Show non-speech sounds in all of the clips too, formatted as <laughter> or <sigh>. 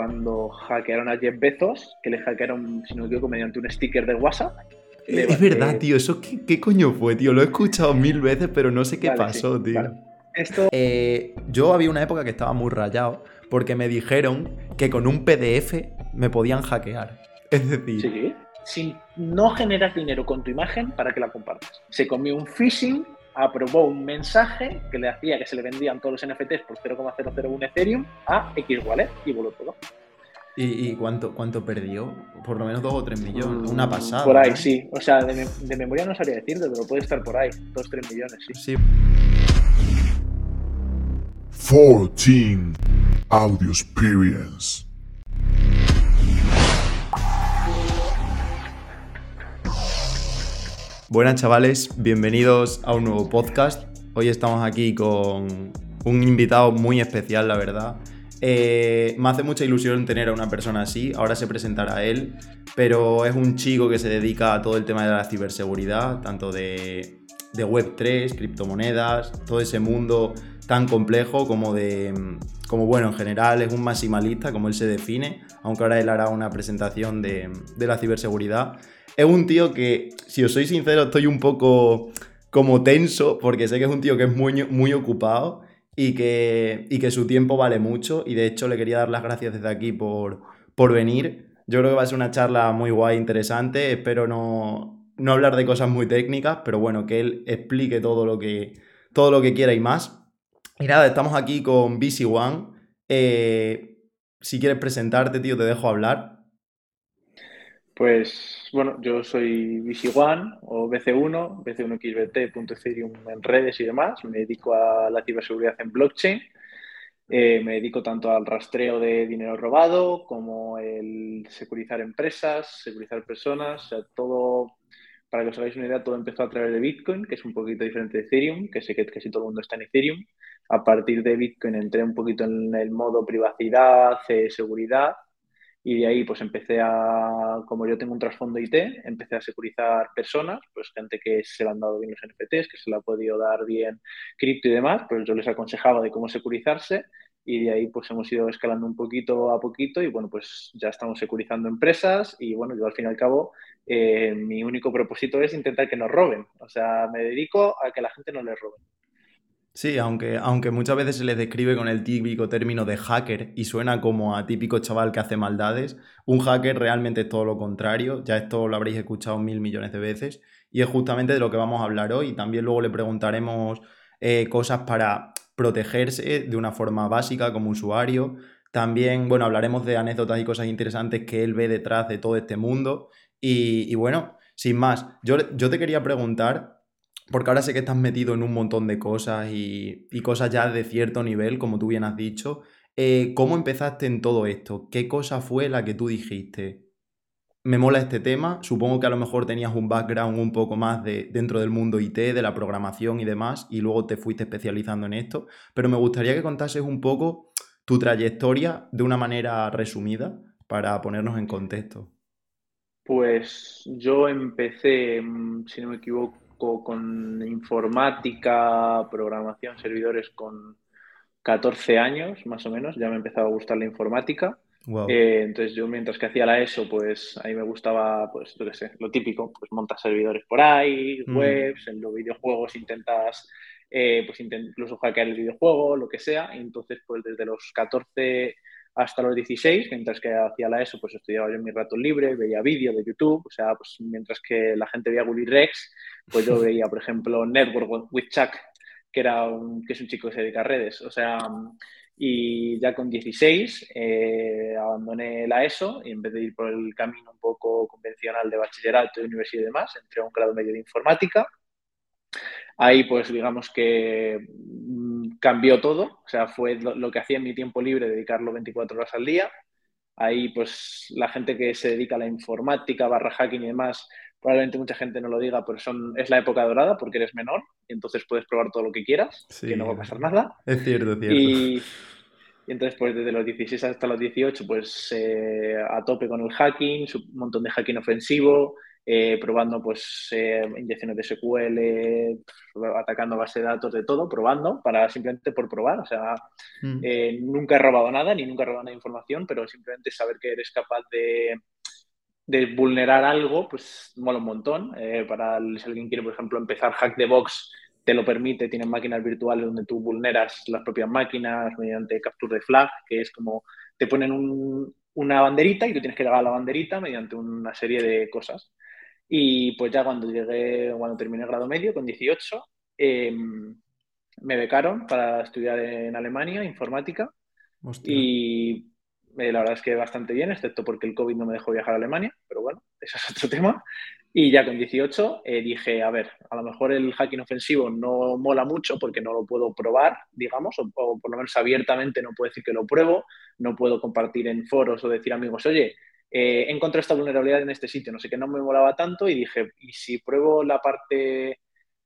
cuando hackearon a Jeff Bezos, que le hackearon, si no me equivoco, mediante un sticker de WhatsApp. Es verdad, tío, ¿eso qué, coño fue, tío? Lo he escuchado mil veces, pero no sé qué pasó, tío. Esto... Eh, yo había una época que estaba muy rayado porque me dijeron que con un PDF me podían hackear. Es decir... Sí, si no generas dinero con tu imagen para que la compartas. Se comió un phishing, aprobó un mensaje que le hacía que se le vendían todos los NFTs por 0,001 Ethereum a X Wallet y voló todo. ¿Y, cuánto, cuánto perdió? Por lo menos 2 o 3 millones. Una pasada. Por ahí, sí. O sea, de, de, memoria no sabría decirte, pero puede estar por ahí. 2 3 millones, sí. sí. 14 Audio Experience. Buenas chavales, bienvenidos a un nuevo podcast. Hoy estamos aquí con un invitado muy especial, la verdad. Eh, me hace mucha ilusión tener a una persona así, ahora se presentará él, pero es un chico que se dedica a todo el tema de la ciberseguridad, tanto de, de Web3, criptomonedas, todo ese mundo tan complejo como de, como bueno, en general es un maximalista, como él se define, aunque ahora él hará una presentación de, de la ciberseguridad. Es un tío que, si os soy sincero, estoy un poco como tenso, porque sé que es un tío que es muy, muy ocupado y que, y que su tiempo vale mucho, y de hecho le quería dar las gracias desde aquí por, por venir. Yo creo que va a ser una charla muy guay, interesante, espero no, no hablar de cosas muy técnicas, pero bueno, que él explique todo lo que, todo lo que quiera y más. Y nada, estamos aquí con BC One. Eh, si quieres presentarte, tío, te dejo hablar. Pues bueno, yo soy BC One o BC1, BC1XBT.ethereum en redes y demás. Me dedico a la ciberseguridad en blockchain. Eh, me dedico tanto al rastreo de dinero robado como el securizar empresas, securizar personas, o sea, todo para que os hagáis una idea, todo empezó a través de Bitcoin, que es un poquito diferente de Ethereum, que sé que casi todo el mundo está en Ethereum. A partir de Bitcoin entré un poquito en el modo privacidad, eh, seguridad, y de ahí pues empecé a, como yo tengo un trasfondo IT, empecé a securizar personas, pues gente que se le han dado bien los NFTs, que se le ha podido dar bien cripto y demás, pues yo les aconsejaba de cómo securizarse y de ahí pues hemos ido escalando un poquito a poquito y bueno, pues ya estamos securizando empresas y bueno, yo al fin y al cabo eh, mi único propósito es intentar que nos roben, o sea, me dedico a que la gente no les robe. Sí, aunque, aunque muchas veces se les describe con el típico término de hacker y suena como a típico chaval que hace maldades, un hacker realmente es todo lo contrario, ya esto lo habréis escuchado mil millones de veces y es justamente de lo que vamos a hablar hoy. También luego le preguntaremos eh, cosas para protegerse de una forma básica como usuario. También, bueno, hablaremos de anécdotas y cosas interesantes que él ve detrás de todo este mundo. Y, bueno, sin más, yo, yo te quería preguntar, porque ahora sé que estás metido en un montón de cosas y, cosas ya de cierto nivel, como tú bien has dicho. Eh, ¿Cómo empezaste en todo esto? ¿Qué cosa fue la que tú dijiste? me mola este tema. Supongo que a lo mejor tenías un background un poco más de, dentro del mundo IT, de la programación y demás, y luego te fuiste especializando en esto. Pero me gustaría que contases un poco tu trayectoria de una manera resumida para ponernos en contexto. Pues yo empecé, mm, si no me equivoco, con informática, programación, servidores con 14 años más o menos. Ya me empezaba a gustar la informática. Eh, entonces yo mientras que hacía la ESO, pues ahí me gustaba, pues yo qué sé, lo típico, pues montas servidores por ahí, mm. webs, en los videojuegos intentas, eh, pues incluso hackear el videojuego, lo que sea. entonces, pues desde los 14 hasta los 16, mientras que hacía la ESO, pues estudiaba yo en mi rato libre, veía vídeos de YouTube, o sea, pues mientras que la gente veía Willy Rex, pues yo <laughs> veía, por ejemplo, Network with Chuck, que, era un, que es un chico que se dedica a redes, o sea, y ya con 16 eh, abandoné la ESO y en vez de ir por el camino un poco convencional de bachillerato, de universidad y demás, entré a un grado medio de informática. Ahí pues digamos que mm, cambió todo, o sea, fue lo, que hacía en mi tiempo libre, dedicarlo 24 horas al día. Ahí pues la gente que se dedica a la informática, barra hacking y demás, probablemente mucha gente no lo diga, pero son, es la época dorada porque eres menor y entonces puedes probar todo lo que quieras, que no va a pasar nada. Es cierto, es cierto. Y, entonces, pues desde los 16 hasta los 18, pues eh, a tope con el hacking, un montón de hacking ofensivo, eh, probando pues eh, inyecciones de SQL, atacando base de datos, de todo, probando, para simplemente por probar. O sea, Mm. eh, nunca he robado nada, ni nunca he robado nada de información, pero simplemente saber que eres capaz de, de vulnerar algo, pues mola un montón. Para el- si alguien quiere, por ejemplo, empezar Hack the Box, te lo permite, tienes máquinas virtuales donde tú vulneras las propias máquinas mediante capture de flag, que es como te ponen un- una banderita y tú tienes que llegar a la banderita mediante una serie de cosas. Y pues ya cuando llegué, cuando terminé el grado medio, con 18, eh, me becaron para estudiar en Alemania informática Hostia. y eh, la verdad es que bastante bien, excepto porque el COVID no me dejó viajar a Alemania, pero bueno, eso es otro <laughs> tema. Y ya con 18 eh, dije, a ver, a lo mejor el hacking ofensivo no mola mucho porque no lo puedo probar, digamos, o, o por lo menos abiertamente no puedo decir que lo pruebo, no puedo compartir en foros o decir amigos, oye, eh, he encontrado esta vulnerabilidad en este sitio, no sé qué, no me molaba tanto y dije, ¿y si pruebo la parte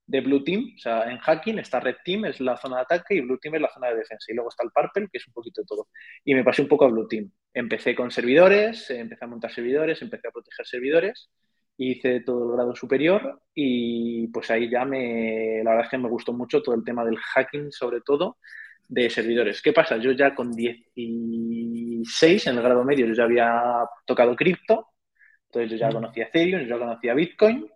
de Blue Team? O sea, en hacking está Red Team, es la zona de ataque, y Blue Team es la zona de defensa. Y luego está el Purple, que es un poquito de todo. Y me pasé un poco a Blue Team. Empecé con servidores, eh, empecé a montar servidores, empecé a proteger servidores, hice todo el grado superior y pues ahí ya me, la verdad es que me gustó mucho todo el tema del hacking, sobre todo de servidores. ¿Qué pasa? Yo ya con 16 en el grado medio yo ya había tocado cripto, entonces yo ya conocía Ethereum, yo ya conocía Bitcoin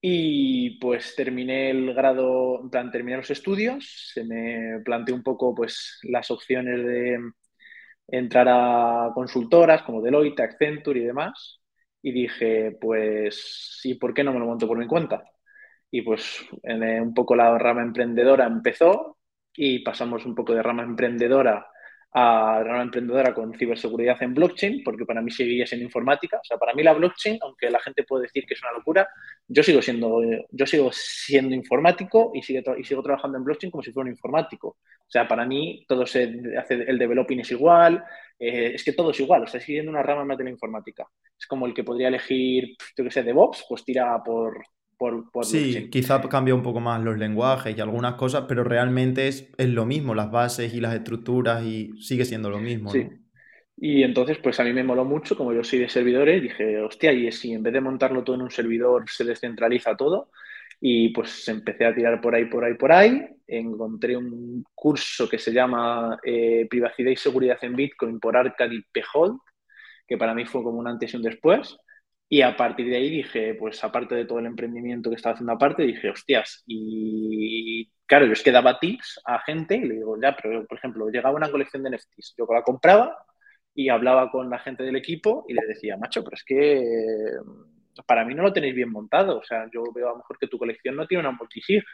y pues terminé el grado, en plan, terminé los estudios, se me planteó un poco pues las opciones de entrar a consultoras como Deloitte, Accenture y demás. Y dije, pues, ¿y por qué no me lo monto por mi cuenta? Y pues en, eh, un poco la rama emprendedora empezó y pasamos un poco de rama emprendedora a rama emprendedora con ciberseguridad en blockchain, porque para mí seguía siendo informática. O sea, para mí la blockchain, aunque la gente puede decir que es una locura, yo sigo siendo, yo sigo siendo informático y sigo, y sigo trabajando en blockchain como si fuera un informático. O sea, para mí todo se hace, el developing es igual, eh, es que todo es igual, o sea, siguiendo una rama más de la informática. Es como el que podría elegir, yo que sé, DevOps, pues tira por, por, por Sí, quizá cambia un poco más los lenguajes y algunas cosas, pero realmente es, es lo mismo, las bases y las estructuras y sigue siendo lo mismo, Sí. ¿no? Y entonces, pues a mí me moló mucho, como yo soy de servidores, dije, hostia, y si en vez de montarlo todo en un servidor se descentraliza todo, y pues empecé a tirar por ahí, por ahí, por ahí. Encontré un curso que se llama eh, Privacidad y Seguridad en Bitcoin por Arkady Pejold, que para mí fue como un antes y un después. Y a partir de ahí dije, pues aparte de todo el emprendimiento que estaba haciendo aparte, dije, hostias, y claro, yo es que daba tips a gente y le digo, ya, pero por ejemplo, llegaba una colección de NFTs, yo la compraba y hablaba con la gente del equipo y le decía, macho, pero es que para mí no lo tenéis bien montado, o sea, yo veo a lo mejor que tu colección no tiene una multisig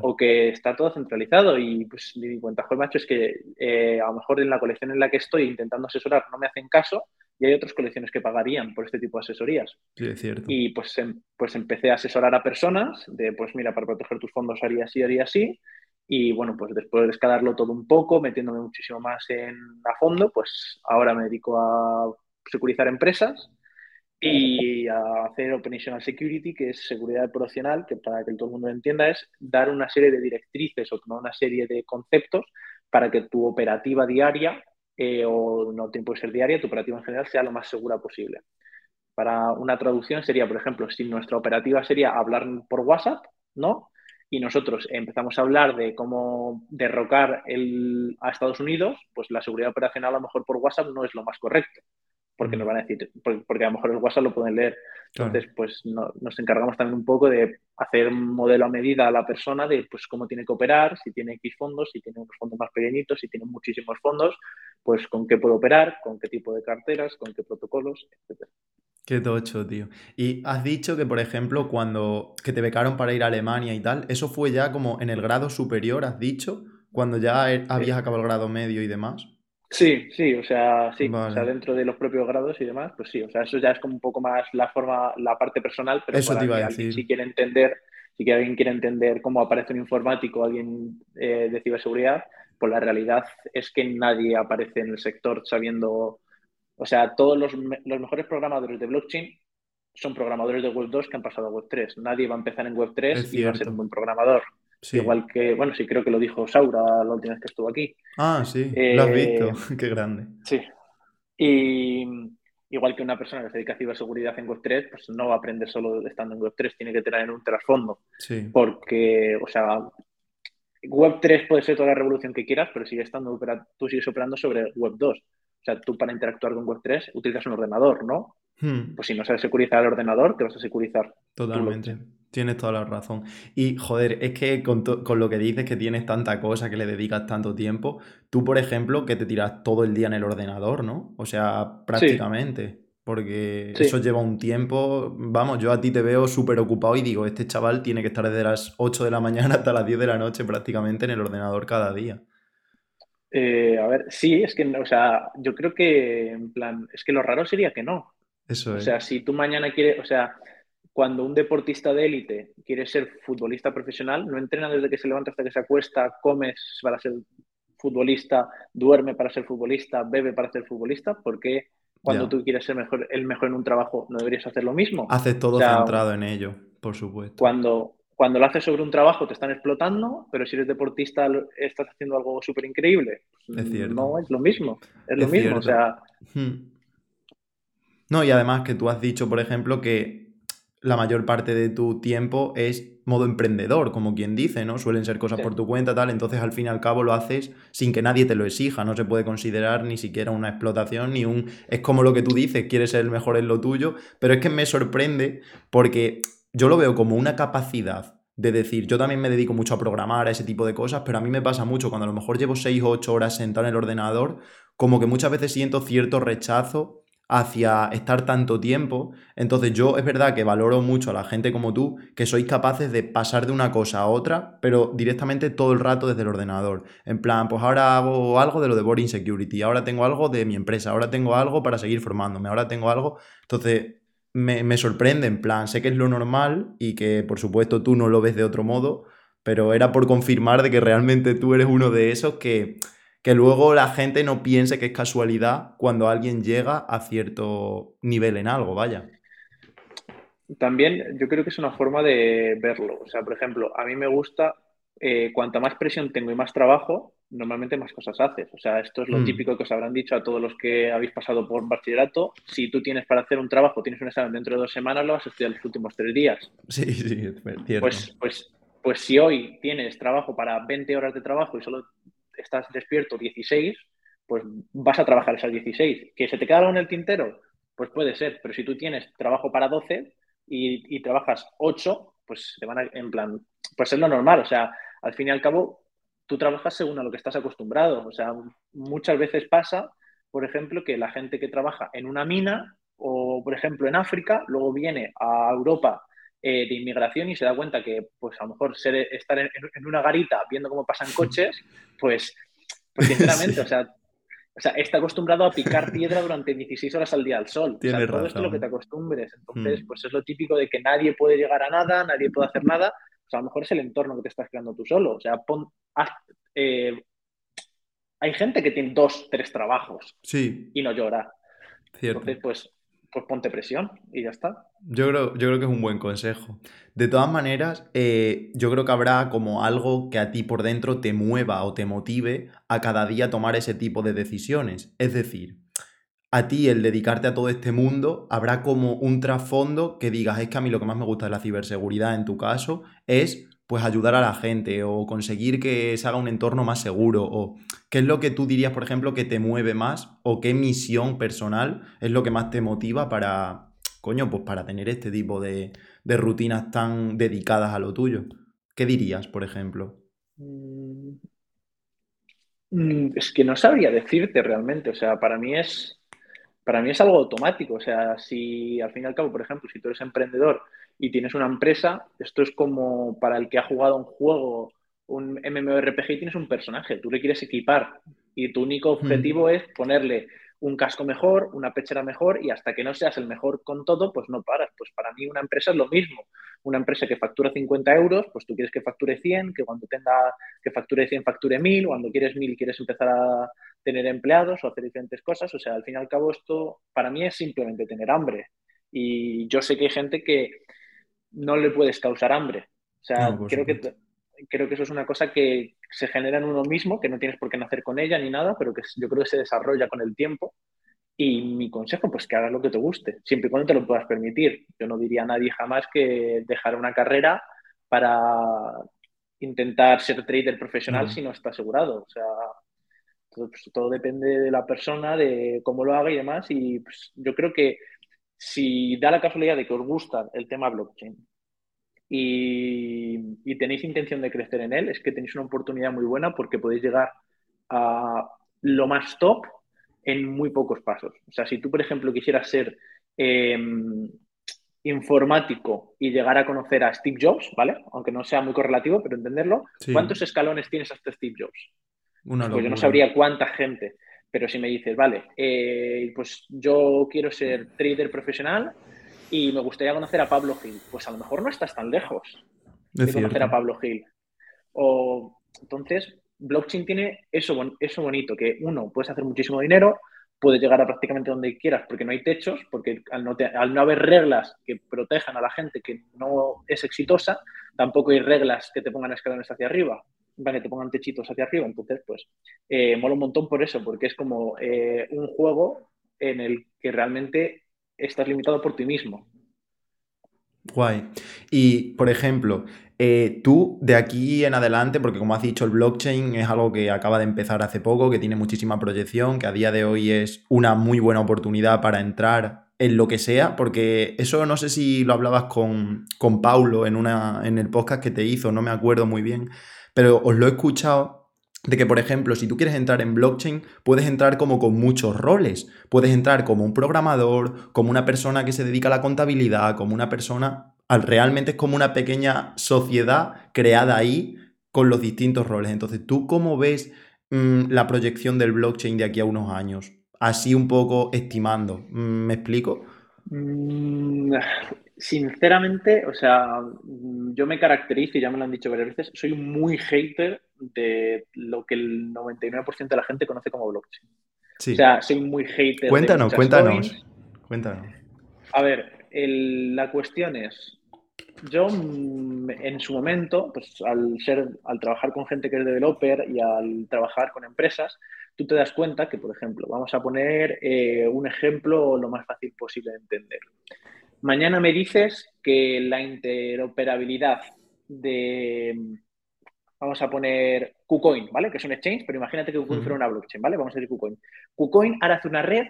O que está todo centralizado y pues cuenta, joder, macho, es que eh, a lo mejor en la colección en la que estoy intentando asesorar no me hacen caso y hay otras colecciones que pagarían por este tipo de asesorías. Sí, es cierto. Y pues, em- pues empecé a asesorar a personas de, pues mira, para proteger tus fondos haría así, haría así. Y bueno, pues después de escalarlo todo un poco, metiéndome muchísimo más en a fondo, pues ahora me dedico a securizar empresas y a hacer Operational Security, que es seguridad operacional, que para que todo el mundo lo entienda es dar una serie de directrices o una serie de conceptos para que tu operativa diaria, eh, o no tiene que ser diaria, tu operativa en general sea lo más segura posible. Para una traducción sería, por ejemplo, si nuestra operativa sería hablar por WhatsApp, ¿no? Y nosotros empezamos a hablar de cómo derrocar el, a Estados Unidos, pues la seguridad operacional a lo mejor por WhatsApp no es lo más correcto, porque nos van a decir, porque, a lo mejor el WhatsApp lo pueden leer. Claro. Entonces, pues no, nos encargamos también un poco de hacer un modelo a medida a la persona de pues cómo tiene que operar, si tiene X fondos, si tiene unos fondos más pequeñitos, si tiene muchísimos fondos, pues con qué puede operar, con qué tipo de carteras, con qué protocolos, etcétera. Qué tocho, tío. Y has dicho que, por ejemplo, cuando que te becaron para ir a Alemania y tal, eso fue ya como en el grado superior, has dicho, cuando ya habías acabado el grado medio y demás. Sí, sí, o sea, sí, Vale. o sea, dentro de los propios grados y demás, pues sí, o sea, eso ya es como un poco más la forma, la parte personal, pero Eso para te iba que a alguien si quiere entender, si que alguien quiere entender cómo aparece un informático, alguien eh, de ciberseguridad, pues la realidad es que nadie aparece en el sector sabiendo, o sea, todos los, los mejores programadores de blockchain son programadores de Web 2 que han pasado a Web 3. Nadie va a empezar en Web 3 Es y va a ser un buen programador. Sí. Igual que, bueno, sí creo que lo dijo Saura la última vez que estuvo aquí. Ah, sí, lo has Eh, visto. <laughs> Qué grande. Sí. Y, igual que una persona que se dedica a ciberseguridad en Web3, pues no va a aprender solo estando en Web3, tiene que tener un trasfondo. Sí. Porque, o sea, Web3 puede ser toda la revolución que quieras, pero sigue estando tú sigues operando sobre Web2. O sea, tú para interactuar con Web3 utilizas un ordenador, ¿no? Hmm. Pues si no sabes securizar el ordenador, te vas a securizar. Totalmente. Tienes toda la razón. Y joder, es que con, con, lo que dices que tienes tanta cosa, que le dedicas tanto tiempo, tú, por ejemplo, que te tiras todo el día en el ordenador, ¿no? O sea, prácticamente. Porque eso lleva un tiempo. Vamos, yo a ti te veo súper ocupado y digo, este chaval tiene que estar desde las 8 de la mañana hasta las 10 de la noche prácticamente en el ordenador cada día. Eh, a ver, sí, es que, o sea, yo creo que, en plan, es que lo raro sería que no. Eso es. O sea, si tú mañana quieres, o sea, cuando un deportista de élite quiere ser futbolista profesional, no entrena desde que se levanta hasta que se acuesta, come para ser futbolista, duerme para ser futbolista, bebe para ser futbolista, porque cuando tú quieres ser mejor, el mejor en un trabajo, ¿no deberías hacer lo mismo? Haces todo centrado en ello, por supuesto. Cuando, cuando lo haces sobre un trabajo te están explotando, pero si eres deportista estás haciendo algo súper increíble. Es cierto. No, es lo mismo. Es, lo mismo. O sea... Hmm. No, y además que tú has dicho, por ejemplo, que la mayor parte de tu tiempo es modo emprendedor, como quien dice, ¿no? Suelen ser cosas por tu cuenta, tal, entonces al fin y al cabo lo haces sin que nadie te lo exija, no se puede considerar ni siquiera una explotación, ni un... Es como lo que tú dices, quieres ser el mejor en lo tuyo, pero es que me sorprende porque yo lo veo como una capacidad de decir, yo también me dedico mucho a programar, a ese tipo de cosas, pero a mí me pasa mucho cuando a lo mejor llevo 6 o 8 horas sentado en el ordenador, como que muchas veces siento cierto rechazo hacia estar tanto tiempo. Entonces yo es verdad que valoro mucho a la gente como tú, que sois capaces de pasar de una cosa a otra, pero directamente todo el rato desde el ordenador. En plan, pues ahora hago algo de lo de Boring Security, ahora tengo algo de mi empresa, ahora tengo algo para seguir formándome, ahora tengo algo... Entonces me, me sorprende, en plan, sé que es lo normal y que por supuesto tú no lo ves de otro modo, pero era por confirmar de que realmente tú eres uno de esos que que luego la gente no piense que es casualidad cuando alguien llega a cierto nivel en algo, vaya. También yo creo que es una forma de verlo. O sea, por ejemplo, a mí me gusta, eh, cuanta más presión tengo y más trabajo, normalmente más cosas haces. O sea, esto es lo hmm. típico que os habrán dicho a todos los que habéis pasado por bachillerato. Si tú tienes para hacer un trabajo, tienes un examen dentro de dos semanas, lo vas a estudiar los últimos tres días. Sí, sí, es cierto. Pues, pues, pues si hoy tienes trabajo para 20 horas de trabajo y solo estás despierto 16, pues vas a trabajar esas 16. ¿Que se te queda algo en el tintero? Pues puede ser, pero si tú tienes trabajo para 12 y, trabajas 8, pues te van a, en plan, pues es lo normal, o sea, al fin y al cabo, tú trabajas según a lo que estás acostumbrado, o sea, muchas veces pasa, por ejemplo, que la gente que trabaja en una mina o, por ejemplo, en África, luego viene a Europa eh, de inmigración y se da cuenta que, pues a lo mejor ser, estar en, una garita viendo cómo pasan <laughs> coches, pues, pues sinceramente, <laughs> o, sea, o sea, está acostumbrado a picar piedra durante 16 horas al día al sol. Tiene o sea, todo esto es lo que te acostumbres. Entonces, hmm. pues es lo típico de que nadie puede llegar a nada, nadie puede hacer nada. O sea, a lo mejor es el entorno que te estás creando tú solo. O sea, pon, eh, hay gente que tiene dos, tres trabajos sí. y no llora. Cierto. Entonces, pues pues ponte presión y ya está. Yo creo, yo creo que es un buen consejo. De todas maneras, eh, yo creo que habrá como algo que a ti por dentro te mueva o te motive a cada día tomar ese tipo de decisiones. Es decir, a ti el dedicarte a todo este mundo, habrá como un trasfondo que digas, es que a mí lo que más me gusta de la ciberseguridad en tu caso es pues ayudar a la gente o conseguir que se haga un entorno más seguro o qué es lo que tú dirías, por ejemplo, que te mueve más o qué misión personal es lo que más te motiva para, coño, pues para tener este tipo de, rutinas tan dedicadas a lo tuyo. ¿Qué dirías, por ejemplo? Mm, mm, es que no sabría decirte realmente, o sea, para mí es para mí es algo automático, o sea, si al fin y al cabo, por ejemplo, si tú eres emprendedor y tienes una empresa, esto es como para el que ha jugado un juego, un MMORPG y tienes un personaje, tú le quieres equipar y tu único mm. objetivo es ponerle un casco mejor, una pechera mejor y hasta que no seas el mejor con todo, pues no paras. Pues para mí una empresa es lo mismo. Una empresa que factura 50 euros, pues tú quieres que facture 100, que cuando tenga que facture 100 facture 1000, cuando quieres 1000 quieres empezar a tener empleados o hacer diferentes cosas. O sea, al fin y al cabo esto para mí es simplemente tener hambre. Y yo sé que hay gente que no le puedes causar hambre. O sea, creo, que, creo que eso es una cosa que se genera en uno mismo, que no tienes por qué nacer con ella ni nada, pero que yo creo que se desarrolla con el tiempo. Y mi consejo, pues que hagas lo que te guste, siempre y cuando te lo puedas permitir. Yo no diría a nadie jamás que dejar una carrera para intentar ser trader profesional si no está asegurado. O sea, todo, pues, todo, depende de la persona, de cómo lo haga y demás. Y pues, yo creo que si da la casualidad de que os gusta el tema blockchain y, y tenéis intención de crecer en él, es que tenéis una oportunidad muy buena porque podéis llegar a lo más top en muy pocos pasos. O sea, si tú, por ejemplo, quisieras ser eh, informático y llegar a conocer a Steve Jobs, ¿vale? Aunque no sea muy correlativo, pero entenderlo, sí. ¿cuántos escalones tienes hasta Steve Jobs? Una pues yo no sabría cuánta gente, pero si me dices, vale, eh, pues yo quiero ser trader profesional y me gustaría conocer a Pablo Gil, pues a lo mejor no estás tan lejos de, conocer a Pablo Gil. O entonces, blockchain tiene eso, eso bonito, que uno, puedes hacer muchísimo dinero, puedes llegar a prácticamente donde quieras porque no hay techos, porque al no, te, al no, haber reglas que protejan a la gente que no es exitosa, tampoco hay reglas que te pongan escalones hacia arriba, que te pongan techitos hacia arriba. Entonces, pues, eh, mola un montón por eso, porque es como eh, un juego en el que realmente estás limitado por ti mismo. Guay. Y, por ejemplo, eh, tú de aquí en adelante, porque como has dicho, el blockchain es algo que acaba de empezar hace poco, que tiene muchísima proyección, que a día de hoy es una muy buena oportunidad para entrar en lo que sea, porque eso no sé si lo hablabas con, con Paulo en, una, en el podcast que te hizo, no me acuerdo muy bien, pero os lo he escuchado de que, por ejemplo, si tú quieres entrar en blockchain, puedes entrar como con muchos roles. Puedes entrar como un programador, como una persona que se dedica a la contabilidad, como una persona... Realmente es como una pequeña sociedad creada ahí con los distintos roles. Entonces, ¿tú cómo ves mmm, la proyección del blockchain de aquí a unos años? Así un poco estimando. ¿Me explico? Mm, sinceramente, o sea, yo me caracterizo, y ya me lo han dicho varias veces, soy muy hater de lo que el 99% de la gente conoce como blockchain. Sí. O sea, soy muy hater. Cuéntanos, de cuéntanos. Coins. Cuéntanos. A ver, el, la cuestión es, yo en su momento, pues al ser, al trabajar con gente que es developer y al trabajar con empresas, tú te das cuenta que, por ejemplo, vamos a poner eh, un ejemplo lo más fácil posible de entender. Mañana me dices que la interoperabilidad de, vamos a poner KuCoin, ¿vale? Que es un exchange, pero imagínate que KuCoin fuera una blockchain, ¿vale? Vamos a decir KuCoin. KuCoin ahora hace una red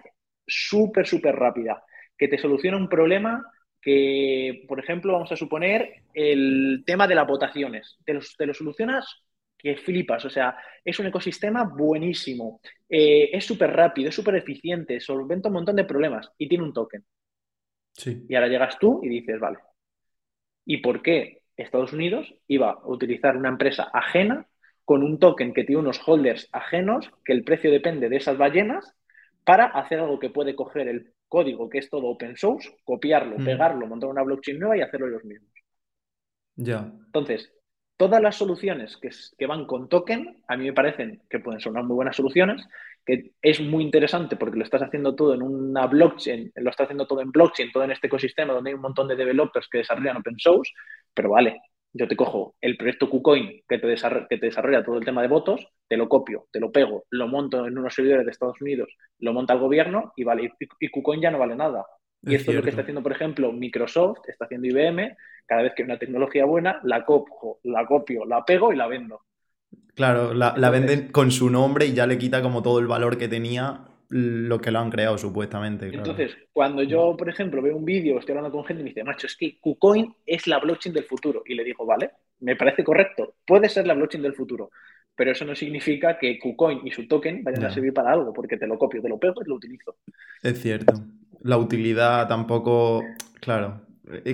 súper, súper rápida que te soluciona un problema que, por ejemplo, vamos a suponer el tema de las votaciones. Te lo, te lo solucionas que flipas, o sea, es un ecosistema buenísimo, eh, es súper rápido, es súper eficiente, solventa un montón de problemas y tiene un token. Sí. Y ahora llegas tú y dices, vale, ¿y por qué Estados Unidos iba a utilizar una empresa ajena con un token que tiene unos holders ajenos, que el precio depende de esas ballenas, para hacer algo que puede coger el código, que es todo open source, copiarlo, mm. pegarlo, montar una blockchain nueva y hacerlo ellos mismos? Ya. Entonces, todas las soluciones que, que, van con token, a mí me parecen que pueden sonar muy buenas soluciones, que es muy interesante porque lo estás haciendo todo en una blockchain, lo estás haciendo todo en blockchain, todo en este ecosistema donde hay un montón de developers que desarrollan open source, pero vale, yo te cojo el proyecto KuCoin que te, desarrolla, que te desarrolla todo el tema de votos, te lo copio, te lo pego, lo monto en unos servidores de Estados Unidos, lo monta el gobierno y vale, y, y KuCoin ya no vale nada. Y es esto cierto. es lo que está haciendo, por ejemplo, Microsoft, está haciendo IBM, cada vez que hay una tecnología buena, la cojo, la copio, la pego y la vendo. Claro, la, la, venden con su nombre y ya le quita como todo el valor que tenía lo que lo han creado supuestamente. Claro. Entonces, cuando yo, por ejemplo, veo un vídeo, estoy hablando con gente y me dice, macho, es que KuCoin es la blockchain del futuro. Y le digo, vale, me parece correcto, puede ser la blockchain del futuro. Pero eso no significa que KuCoin y su token vayan a servir para algo, porque te lo copio, te lo pego y lo utilizo. Es cierto. La utilidad tampoco. Claro,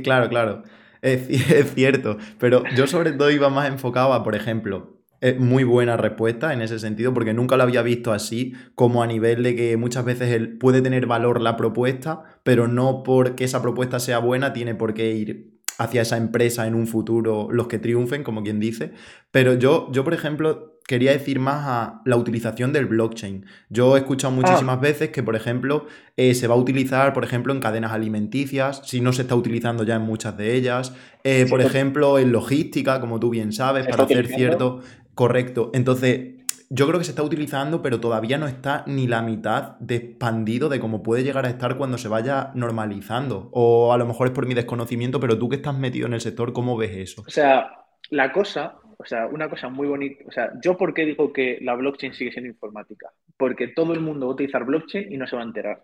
claro, claro. Es, <laughs> es, cierto, pero yo sobre todo iba más enfocado a, por ejemplo, es muy buena respuesta en ese sentido, porque nunca lo había visto así, como a nivel de que muchas veces el, puede tener valor la propuesta, pero no porque esa propuesta sea buena tiene por qué ir hacia esa empresa en un futuro los que triunfen, como quien dice. Pero yo, yo por ejemplo, quería decir más a la utilización del blockchain. Yo he escuchado muchísimas ah. veces que, por ejemplo, eh, se va a utilizar, por ejemplo, en cadenas alimenticias, si no se está utilizando ya en muchas de ellas. Eh, sí, por ejemplo, en logística, como tú bien sabes, para hacer cierto... Correcto. Entonces, yo creo que se está utilizando, pero todavía no está ni la mitad de expandido de cómo puede llegar a estar cuando se vaya normalizando. O a lo mejor es por mi desconocimiento, pero tú que estás metido en el sector, ¿cómo ves eso? O sea, la cosa, o sea, una cosa muy bonita, o sea, yo por qué digo que la blockchain sigue siendo informática, porque todo el mundo va a utilizar blockchain y no se va a enterar.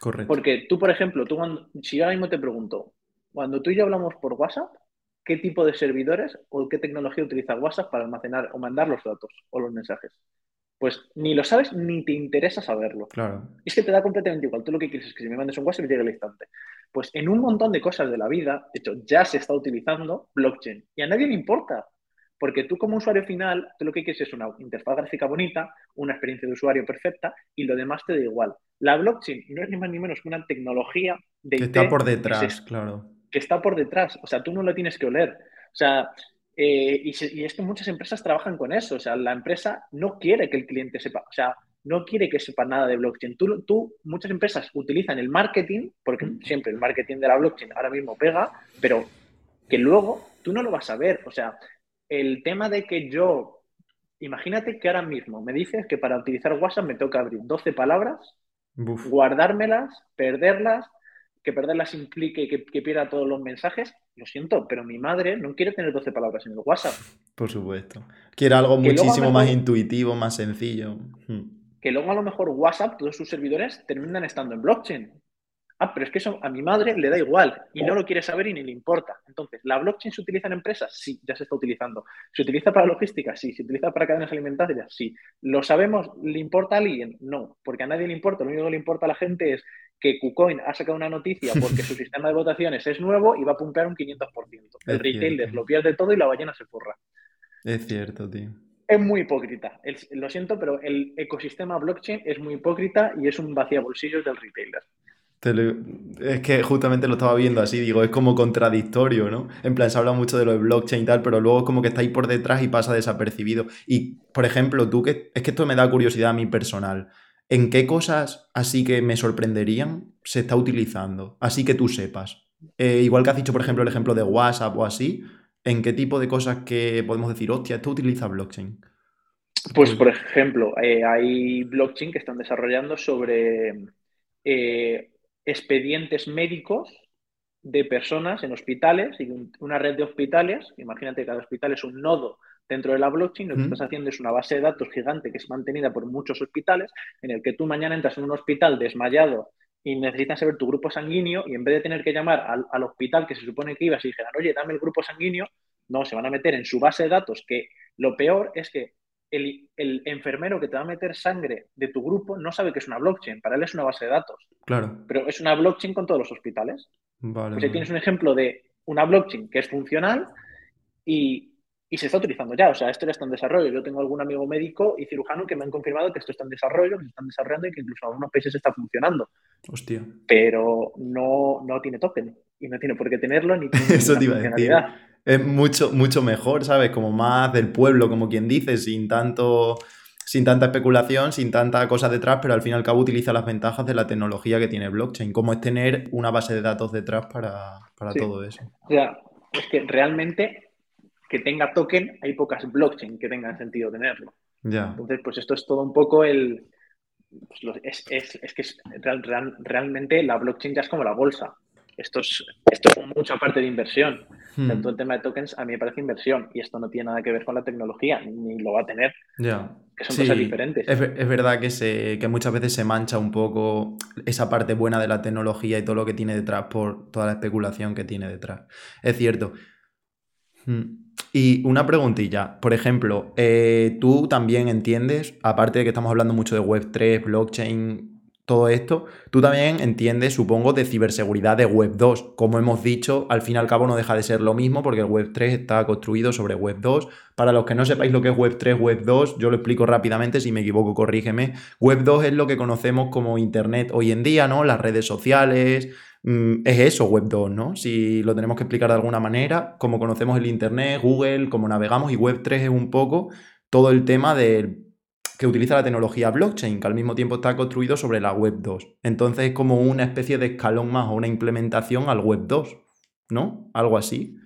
Correcto. Porque tú, por ejemplo, tú cuando, si yo ahora mismo te pregunto, cuando tú y yo hablamos por WhatsApp, ¿qué tipo de servidores o qué tecnología utiliza WhatsApp para almacenar o mandar los datos o los mensajes? Pues ni lo sabes ni te interesa saberlo. Claro. Es que te da completamente igual. Tú lo que quieres es que si me mandes un WhatsApp llegue al instante. Pues en un montón de cosas de la vida, de hecho, ya se está utilizando blockchain y a nadie le importa. Porque tú como usuario final, tú lo que quieres es una interfaz gráfica bonita, una experiencia de usuario perfecta y lo demás te da igual. La blockchain no es ni más ni menos que una tecnología de que IT está por que detrás, se- claro. Que está por detrás. O sea, tú no lo tienes que oler. O sea, eh, y, se- y es que muchas empresas trabajan con eso. O sea, la empresa no quiere que el cliente sepa, o sea, no quiere que sepa nada de blockchain. Tú, tú muchas empresas utilizan el marketing, porque siempre el marketing de la blockchain ahora mismo pega, pero que luego tú no lo vas a ver. O sea, el tema de que yo, imagínate que ahora mismo me dices que para utilizar WhatsApp me toca abrir 12 palabras Buf, guardármelas, perderlas, que perderlas implique que, que pierda todos los mensajes. Lo siento, pero mi madre no quiere tener 12 palabras en el WhatsApp. por supuesto. Quiere algo Que muchísimo más intuitivo, más sencillo. Hmm. Que luego a lo mejor WhatsApp, todos sus servidores terminan estando en blockchain. Ah, pero es que eso a mi madre le da igual y no lo quiere saber y ni le importa. Entonces, ¿la blockchain se utiliza en empresas? Sí, ya se está utilizando. ¿Se utiliza para logística? Sí. ¿Se utiliza para cadenas alimentarias? Sí. ¿Lo sabemos? ¿Le importa a alguien? No, porque a nadie le importa. Lo único que le importa a la gente es que KuCoin ha sacado una noticia porque su <laughs> sistema de votaciones es nuevo y va a pumpear un 500%. El Es retailer cierto. lo pierde todo y la ballena se forra. Es cierto, tío. Es muy hipócrita. El- lo siento, pero el ecosistema blockchain es muy hipócrita y es un vacía bolsillos del retailer. Lo- Es que justamente lo estaba viendo así, digo, es como contradictorio, ¿no? En plan, se habla mucho de lo de blockchain y tal, pero luego es como que está ahí por detrás y pasa desapercibido. Y, por ejemplo, tú que... Es que esto me da curiosidad a mí personal. ¿En qué cosas así que me sorprenderían se está utilizando? Así que tú sepas. Eh, igual que has dicho, por ejemplo, el ejemplo de WhatsApp o así, ¿en qué tipo de cosas que podemos decir, hostia, esto utiliza blockchain? Pues, por ejemplo, eh, hay blockchain que están desarrollando sobre eh, expedientes médicos de personas en hospitales y un- una red de hospitales. Imagínate que cada hospital es un nodo dentro de la blockchain. Lo que Mm. estás haciendo es una base de datos gigante que es mantenida por muchos hospitales, en el que tú mañana entras en un hospital desmayado y necesitas saber tu grupo sanguíneo y en vez de tener que llamar al, al hospital que se supone que ibas y dijeran, oye, dame el grupo sanguíneo, no, se van a meter en su base de datos, que lo peor es que el, el enfermero que te va a meter sangre de tu grupo no sabe que es una blockchain, para él es una base de datos, Claro. pero es una blockchain con todos los hospitales. Vale. Pues ahí tienes un ejemplo de una blockchain que es funcional y, y se está utilizando ya. O sea, esto ya está en desarrollo. Yo tengo algún amigo médico y cirujano que me han confirmado que esto está en desarrollo, que se están desarrollando y que incluso en algunos países está funcionando. Hostia. Pero no, no tiene token y no tiene por qué tenerlo ni tiene <laughs> Eso te iba a decir. Es mucho, mucho mejor, ¿sabes? Como más del pueblo, como quien dice, sin tanto, sin tanta especulación, sin tanta cosa detrás, pero al fin y al cabo utiliza las ventajas de la tecnología que tiene blockchain, como es tener una base de datos detrás para, para Sí. todo eso. O sea, es que realmente que tenga token, hay pocas blockchain que tengan sentido tenerlo. Ya. Entonces, pues esto es todo un poco el... pues es, es- es que es real- real- realmente la blockchain ya es como la bolsa. Esto es, esto es mucha parte de inversión. Hmm, Tanto el tema de tokens a mí me parece inversión y esto no tiene nada que ver con la tecnología, ni lo va a tener, Ya. que son Sí, cosas diferentes. Es, es verdad que, se, que muchas veces se mancha un poco esa parte buena de la tecnología y todo lo que tiene detrás por toda la especulación que tiene detrás. Es cierto. Mm. Y una preguntilla, por ejemplo, eh, tú también entiendes, aparte de que estamos hablando mucho de Web3, blockchain, todo esto, tú también entiendes, supongo, de ciberseguridad de Web 2. Como hemos dicho, al fin y al cabo no deja de ser lo mismo porque el Web 3 está construido sobre Web 2. Para los que no sepáis lo que es Web 3, Web 2, yo lo explico rápidamente, si me equivoco, corrígeme. Web 2 es lo que conocemos como Internet hoy en día, ¿no? Las redes sociales. Mm, Es eso, Web 2, ¿no? Si lo tenemos que explicar de alguna manera, como conocemos el Internet, Google, cómo navegamos, y Web 3 es un poco todo el tema del que utiliza la tecnología blockchain, que al mismo tiempo está construido sobre la Web 2. Entonces es como una especie de escalón más o una implementación al Web 2, ¿no? Algo así.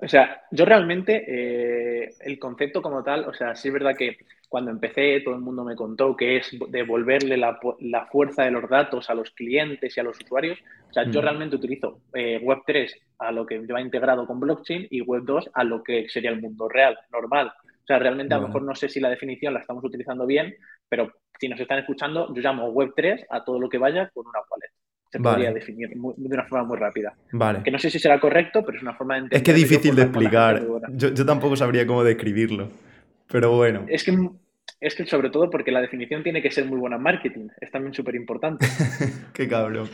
O sea, yo realmente eh, el concepto como tal, o sea, sí es verdad que cuando empecé, todo el mundo me contó que es devolverle la, la fuerza de los datos a los clientes y a los usuarios. O sea, yo realmente utilizo eh, Web3 a lo que va integrado con blockchain y Web2 a lo que sería el mundo real, normal. O sea, realmente a lo mejor no sé si la definición la estamos utilizando bien, pero si nos están escuchando, yo llamo Web3 a todo lo que vaya con una wallet se podría definir de una forma muy rápida. Vale. Que no sé si será correcto, pero es una forma de entender. Es que es difícil de explicar. Yo, yo, tampoco sabría cómo describirlo. Pero bueno. Es que, es que sobre todo porque la definición tiene que ser muy buena en marketing. Es también súper importante. <laughs> Qué cabrón.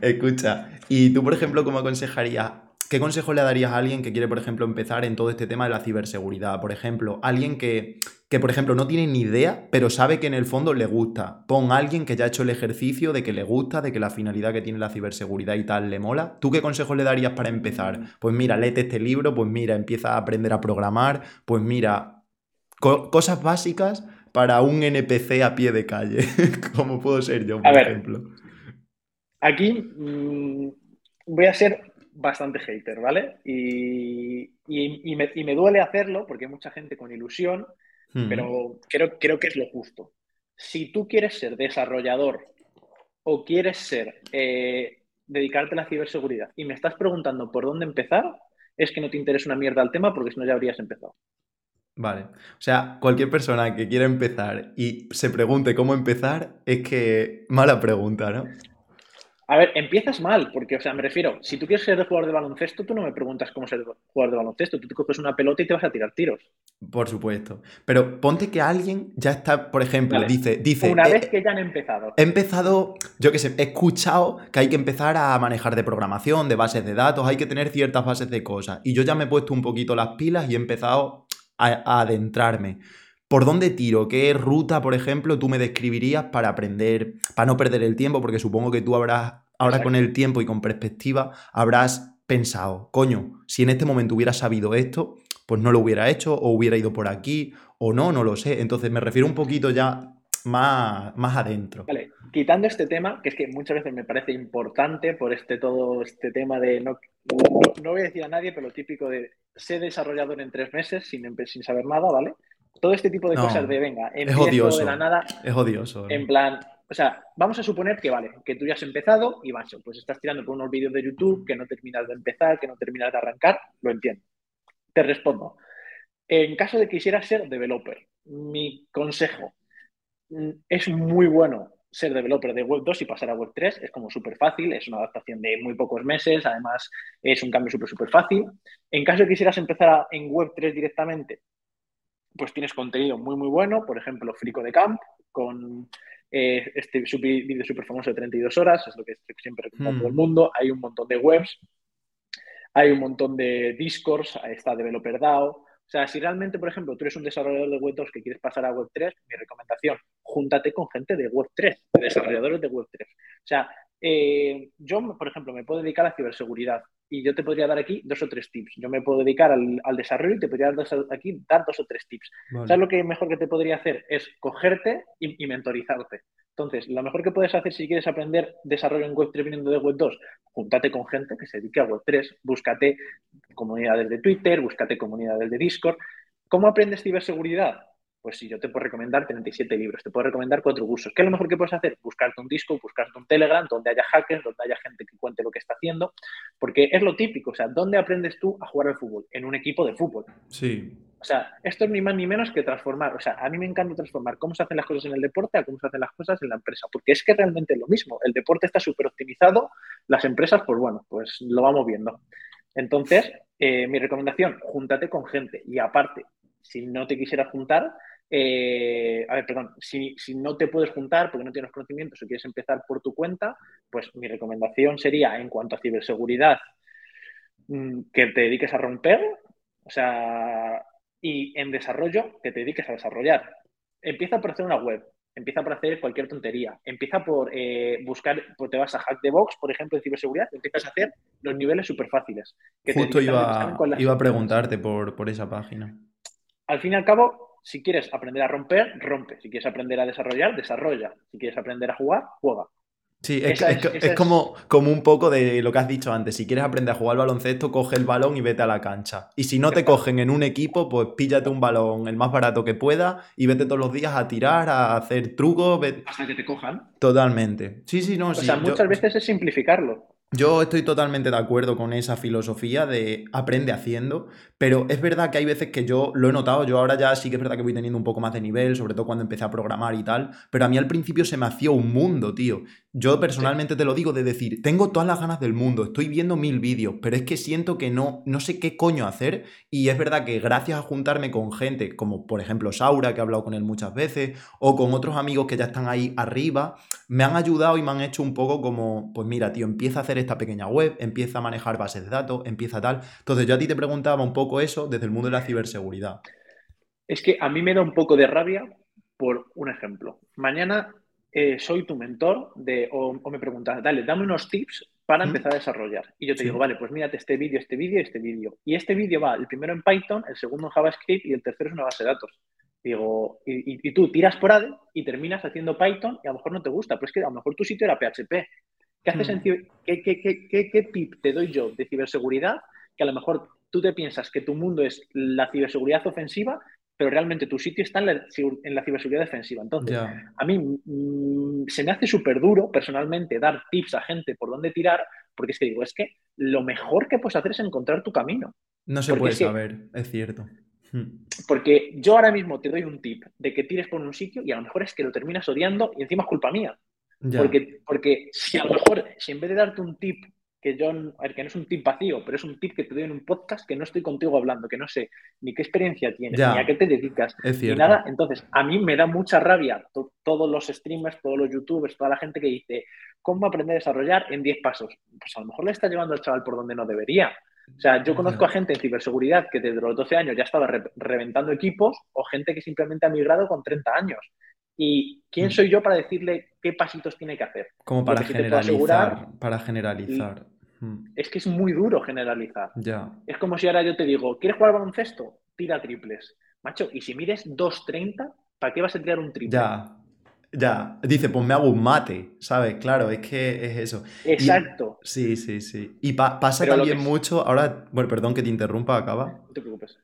Escucha, ¿y tú, por ejemplo, cómo aconsejarías ¿Qué consejo le darías a alguien que quiere, por ejemplo, empezar en todo este tema de la ciberseguridad? Por ejemplo, alguien que, que, por ejemplo, no tiene ni idea, pero sabe que en el fondo le gusta. Pon a alguien que ya ha hecho el ejercicio de que le gusta, de que la finalidad que tiene la ciberseguridad y tal le mola. ¿Tú qué consejo le darías para empezar? Pues mira, léete este libro, pues mira, empieza a aprender a programar, pues mira, cosas básicas para un NPC a pie de calle, <laughs> como puedo ser yo, por ejemplo. Aquí mm, voy a ser bastante hater, ¿vale? Y, me, duele hacerlo porque hay mucha gente con ilusión, pero creo, creo que es lo justo. Si tú quieres ser desarrollador o quieres ser, eh, dedicarte a la ciberseguridad y me estás preguntando por dónde empezar, es que no te interesa una mierda el tema porque si no ya habrías empezado. Vale. O sea, cualquier persona que quiera empezar y se pregunte cómo empezar, es que mala pregunta, ¿no? A ver, empiezas mal, porque, o sea, me refiero, si tú quieres ser jugador de baloncesto, tú no me preguntas cómo ser jugador de baloncesto, tú te coges una pelota y te vas a tirar tiros. Por supuesto. Pero ponte que alguien ya está, por ejemplo, dice, dice. Una vez que ya han empezado. He empezado, yo qué sé, he escuchado que hay que empezar a manejar de programación, de bases de datos, hay que tener ciertas bases de cosas. Y yo ya me he puesto un poquito las pilas y he empezado a adentrarme. ¿Por dónde tiro? ¿Qué ruta, por ejemplo, tú me describirías para aprender, para no perder el tiempo? Porque supongo que tú habrás, ahora con el tiempo y con perspectiva, habrás pensado, coño, si en este momento hubiera sabido esto, pues no lo hubiera hecho, o hubiera ido por aquí, o no, no lo sé. Entonces me refiero un poquito ya más, más adentro. Vale, quitando este tema, que es que muchas veces me parece importante por este todo este tema de no, no, voy a decir a nadie, pero lo típico de ser desarrollador en tres meses sin, sin saber nada, ¿vale? todo este tipo de cosas de venga, es odioso, de la nada. Es odioso. En plan, o sea, vamos a suponer que vale, que tú ya has empezado y macho, pues estás tirando por unos vídeos de YouTube que no terminas de empezar, que no terminas de arrancar, lo entiendo. Te respondo. En caso de que quisieras ser developer, mi consejo es muy bueno ser developer de Web 2 y pasar a Web 3. Es como súper fácil, es una adaptación de muy pocos meses, además es un cambio súper, súper fácil. En caso de que quisieras empezar en Web 3 directamente, pues tienes contenido muy, muy bueno, por ejemplo, Frico de Camp, con eh, este vídeo súper famoso de 32 horas, es lo que siempre recomiendo todo el hmm. mundo. Hay un montón de webs, hay un montón de discourse, está Developer DAO. O sea, si realmente, por ejemplo, tú eres un desarrollador de Web 2 que quieres pasar a Web 3, mi recomendación, júntate con gente de Web 3, de desarrolladores de Web 3. O sea, eh, yo, por ejemplo, me puedo dedicar a ciberseguridad y yo te podría dar aquí dos o tres tips. Yo me puedo dedicar al, desarrollo y te podría dar aquí dar dos o tres tips. ¿Sabes lo que mejor que te podría hacer? Es cogerte y, mentorizarte. Entonces, lo mejor que puedes hacer si quieres aprender desarrollo en Web3 viniendo de Web 2, júntate con gente que se dedique a Web3, búscate comunidades de Twitter, búscate comunidades de Discord. ¿Cómo aprendes ciberseguridad? Pues si yo te puedo recomendar 37 libros, te puedo recomendar cuatro cursos. ¿Qué es lo mejor que puedes hacer? Buscarte un disco, buscarte un Telegram, donde haya hackers, donde haya gente que cuente lo que está haciendo, porque es lo típico, o sea, ¿dónde aprendes tú a jugar al fútbol? En un equipo de fútbol. Sí. O sea, esto es ni más ni menos que transformar. O sea, a mí me encanta transformar cómo se hacen las cosas en el deporte a cómo se hacen las cosas en la empresa, porque es que realmente es lo mismo. El deporte está súper optimizado, las empresas, pues bueno, pues lo vamos viendo. Entonces, eh, mi recomendación, júntate con gente y aparte, si no te quisieras juntar, eh, a ver, perdón, si, no te puedes juntar porque no tienes conocimientos o quieres empezar por tu cuenta, pues mi recomendación sería en cuanto a ciberseguridad, mm, que te dediques a romper, o sea, y en desarrollo, que te dediques a desarrollar. Empieza por hacer una web, empieza por hacer cualquier tontería, empieza por eh, buscar, pues te vas a Hack the Box, por ejemplo, en ciberseguridad, empiezas a hacer los niveles súper fáciles. Justo iba, iba a preguntarte por, por esa página. Al fin y al cabo, si quieres aprender a romper, rompe. Si quieres aprender a desarrollar, desarrolla. Si quieres aprender a jugar, juega. Sí, es, como, como un poco de lo que has dicho antes. Si quieres aprender a jugar al baloncesto, coge el balón y vete a la cancha. Y si no te cogen en un equipo, pues píllate un balón el más barato que pueda y vete todos los días a tirar, a hacer trucos. ve- Hasta que te cojan. Totalmente. Sí, sí, no, O sí. sea, yo- muchas veces es simplificarlo. Yo estoy totalmente de acuerdo con esa filosofía de aprende haciendo, pero es verdad que hay veces que yo lo he notado, yo ahora ya sí que es verdad que voy teniendo un poco más de nivel, sobre todo cuando empecé a programar y tal, pero a mí al principio se me hacía un mundo, tío. Yo personalmente te lo digo de decir, tengo todas las ganas del mundo, estoy viendo mil vídeos, pero es que siento que no, no sé qué coño hacer y es verdad que gracias a juntarme con gente como por ejemplo Saura, que he hablado con él muchas veces, o con otros amigos que ya están ahí arriba, me han ayudado y me han hecho un poco como, pues mira, tío, empieza a hacer esta pequeña web, empieza a manejar bases de datos, empieza tal. Entonces yo a ti te preguntaba un poco eso desde el mundo de la ciberseguridad. Es que a mí me da un poco de rabia por un ejemplo. Mañana eh, soy tu mentor de, o, o me preguntas, dale, dame unos tips para empezar a desarrollar. Y yo te Sí. digo, vale, pues mírate este vídeo, este vídeo y este vídeo. Y este vídeo va, el primero en Python, el segundo en JavaScript y el tercero es una base de datos. Digo, y, y- y tú tiras por ADE y terminas haciendo Python y a lo mejor no te gusta, pero es que a lo mejor tu sitio era PHP. ¿Qué, haces Mm. en qué- qué- qué- qué tip te doy yo de ciberseguridad? Que a lo mejor tú te piensas que tu mundo es la ciberseguridad ofensiva, pero realmente tu sitio está en la, en la ciberseguridad defensiva. Entonces, a mí mm, se me hace súper duro personalmente dar tips a gente por dónde tirar, porque es que digo, es que lo mejor que puedes hacer es encontrar tu camino. No se Porque puede es que- saber, es cierto. Mm. Porque yo ahora mismo te doy un tip de que tires por un sitio y a lo mejor es que lo terminas odiando y encima es culpa mía. Porque, porque si a lo mejor, si en vez de darte un tip que yo, a ver, que no es un tip vacío, pero es un tip que te doy en un podcast que no estoy contigo hablando, que no sé ni qué experiencia tienes, Ya. ni a qué te dedicas, ni nada, entonces a mí me da mucha rabia to- todos los streamers, todos los youtubers, toda la gente que dice, ¿cómo aprender a desarrollar en 10 pasos? Pues a lo mejor le está llevando al chaval por donde no debería. O sea, yo conozco a gente en ciberseguridad que desde los 12 años ya estaba re- reventando equipos o gente que simplemente ha migrado con 30 años. ¿Y quién Mm. soy yo para decirle qué pasitos tiene que hacer? Como para generalizar, asegurar- para generalizar. Mm. Es que es muy duro generalizar. Ya. Es como si ahora yo te digo, ¿quieres jugar al baloncesto? Tira triples. Macho, y si mides 2.30, ¿para qué vas a tirar un triple? Ya. Ya. Dice, pues me hago un mate, ¿sabes? Claro, es que es eso. Y- Exacto. Sí, sí, sí. Y pa- pasa Pero también mucho, ahora, bueno, perdón que te interrumpa, acaba. No te preocupes.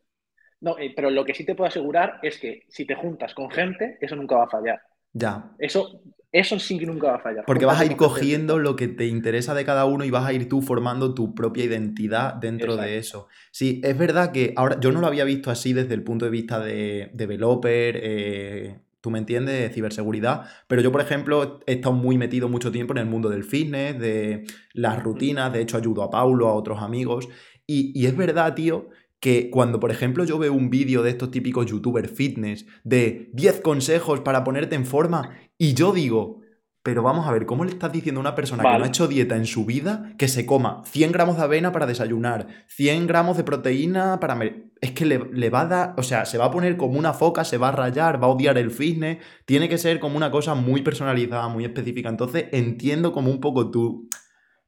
No, eh, pero lo que sí te puedo asegurar es que si te juntas con gente, eso nunca va a fallar. Ya. Eso, eso sí que nunca va a fallar. Porque vas a ir gente. cogiendo lo que te interesa de cada uno y vas a ir tú formando tu propia identidad dentro de eso. Sí, es verdad que ahora yo no lo había visto así desde el punto de vista de developer, eh, tú me entiendes, de ciberseguridad, pero yo, por ejemplo, he estado muy metido mucho tiempo en el mundo del fitness, de las rutinas, de hecho ayudo a Paulo, a otros amigos, y, y es verdad, tío, que cuando, por ejemplo, yo veo un vídeo de estos típicos youtuber fitness de 10 consejos para ponerte en forma, y yo digo, pero vamos a ver, ¿cómo le estás diciendo a una persona que no ha hecho dieta en su vida que se coma 100 gramos de avena para desayunar, 100 gramos de proteína para... Es que le, le va a dar, o sea, se va a poner como una foca, se va a rayar, va a odiar el fitness, tiene que ser como una cosa muy personalizada, muy específica. Entonces entiendo como un poco tu,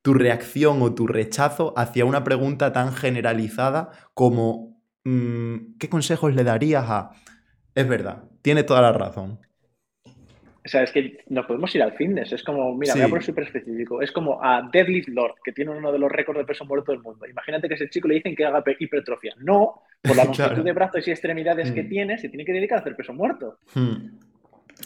tu reacción o tu rechazo hacia una pregunta tan generalizada como mm, ¿qué consejos le darías a...? Es verdad, tiene toda la razón. O sea, es que nos podemos ir al fitness. Es como, mira, Sí. voy a poner súper específico. Es como a Deadlift Lord, que tiene uno de los récords de peso muerto del mundo. Imagínate que a ese chico le dicen que haga pe- hipertrofia. No, por la <laughs> longitud Claro. de brazos y extremidades que Mm. tiene, se tiene que dedicar a hacer peso muerto. Hmm.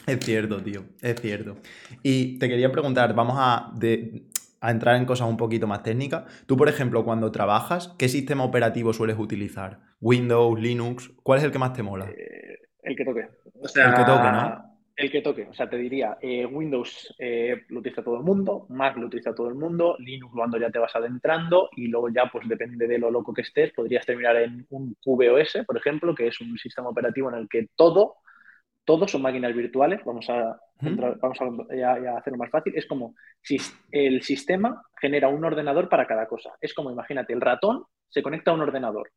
Es cierto, tío, es cierto. Y te quería preguntar, vamos a, de- a entrar en cosas un poquito más técnicas. Tú, por ejemplo, cuando trabajas, ¿qué sistema operativo sueles utilizar? ¿Windows, Linux? ¿Cuál es el que más te mola? Eh, el que toque. O El que toque, ¿no? El que toque. O sea, te diría, eh, Windows eh, lo utiliza todo el mundo, Mac lo utiliza todo el mundo, Linux cuando ya te vas adentrando y luego ya, pues depende de lo loco que estés, podrías terminar en un QBOS, por ejemplo, que es un sistema operativo en el que todo, todos son máquinas virtuales. Vamos a, vamos hacerlo más fácil. Es como si el sistema genera un ordenador para cada cosa. Es como, imagínate, el ratón se conecta a un ordenador,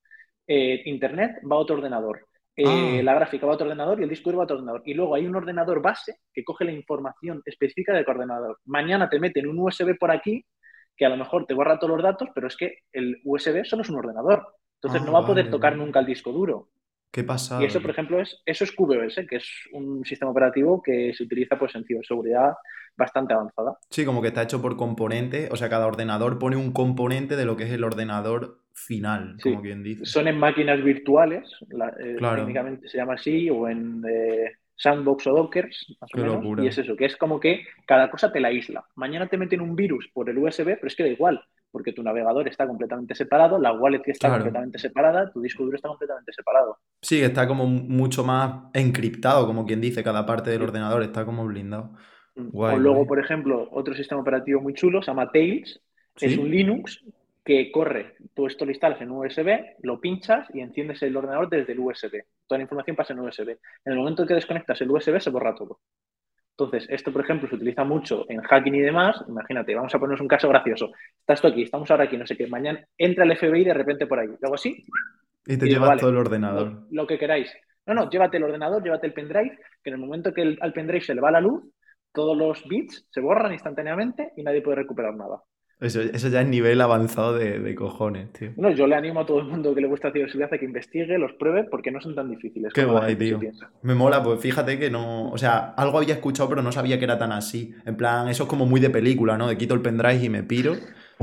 eh, Internet va a otro ordenador, eh, Ah. la gráfica va a otro ordenador y el disco duro va a otro ordenador. Y luego hay un ordenador base que coge la información específica del ordenador. Mañana te meten un USB por aquí que a lo mejor te borra todos los datos, pero es que el USB solo es un ordenador. Entonces Ah, no va a poder vale, tocar nunca el disco duro. Qué pasado. Y eso, por ejemplo, es, eso es KubeOS, que es un sistema operativo que se utiliza pues, en ciberseguridad bastante avanzada. Sí, como que está hecho por componentes, o sea, cada ordenador pone un componente de lo que es el ordenador final, Sí. como quien dice. Son en máquinas virtuales, la- eh, Claro. técnicamente se llama así, o en eh, Sandbox o Dockers, más o menos. Y es eso, que es como que cada cosa te la isla. Mañana te meten un virus por el USB, pero es que da igual, porque tu navegador está completamente separado, la wallet está Claro. completamente separada, tu disco duro está completamente separado. Sí, está como mucho más encriptado, como quien dice, cada parte del Sí. ordenador está como blindado. Mm. Guay, o luego, guay. por ejemplo, otro sistema operativo muy chulo se llama Tails, es un Linux que corre, tú esto lo instalas en USB, lo pinchas y enciendes el ordenador desde el USB. Toda la información pasa en USB. En el momento en que desconectas el USB se borra todo. Entonces, esto, por ejemplo, se utiliza mucho en hacking y demás. Imagínate, vamos a ponernos un caso gracioso. Estás tú aquí, estamos ahora aquí, no sé qué. Mañana entra el FBI de repente por ahí. Luego así, Y te y digo, llevas vale, todo el ordenador. lo, lo que queráis. No, no, llévate el ordenador, llévate el pendrive, que en el momento que el- al pendrive se le va la luz, todos los bits se borran instantáneamente y nadie puede recuperar nada. Eso, eso ya es nivel avanzado de, de cojones, tío. Bueno, yo le animo a todo el mundo que le gusta ciberseguridad a que investigue, los pruebe, porque no son tan difíciles Qué como la guay, tío. Me mola, pues fíjate que no. O sea, algo había escuchado, pero no sabía que era tan así. En plan, eso es como muy de película, ¿no? De quito el pendrive y me piro.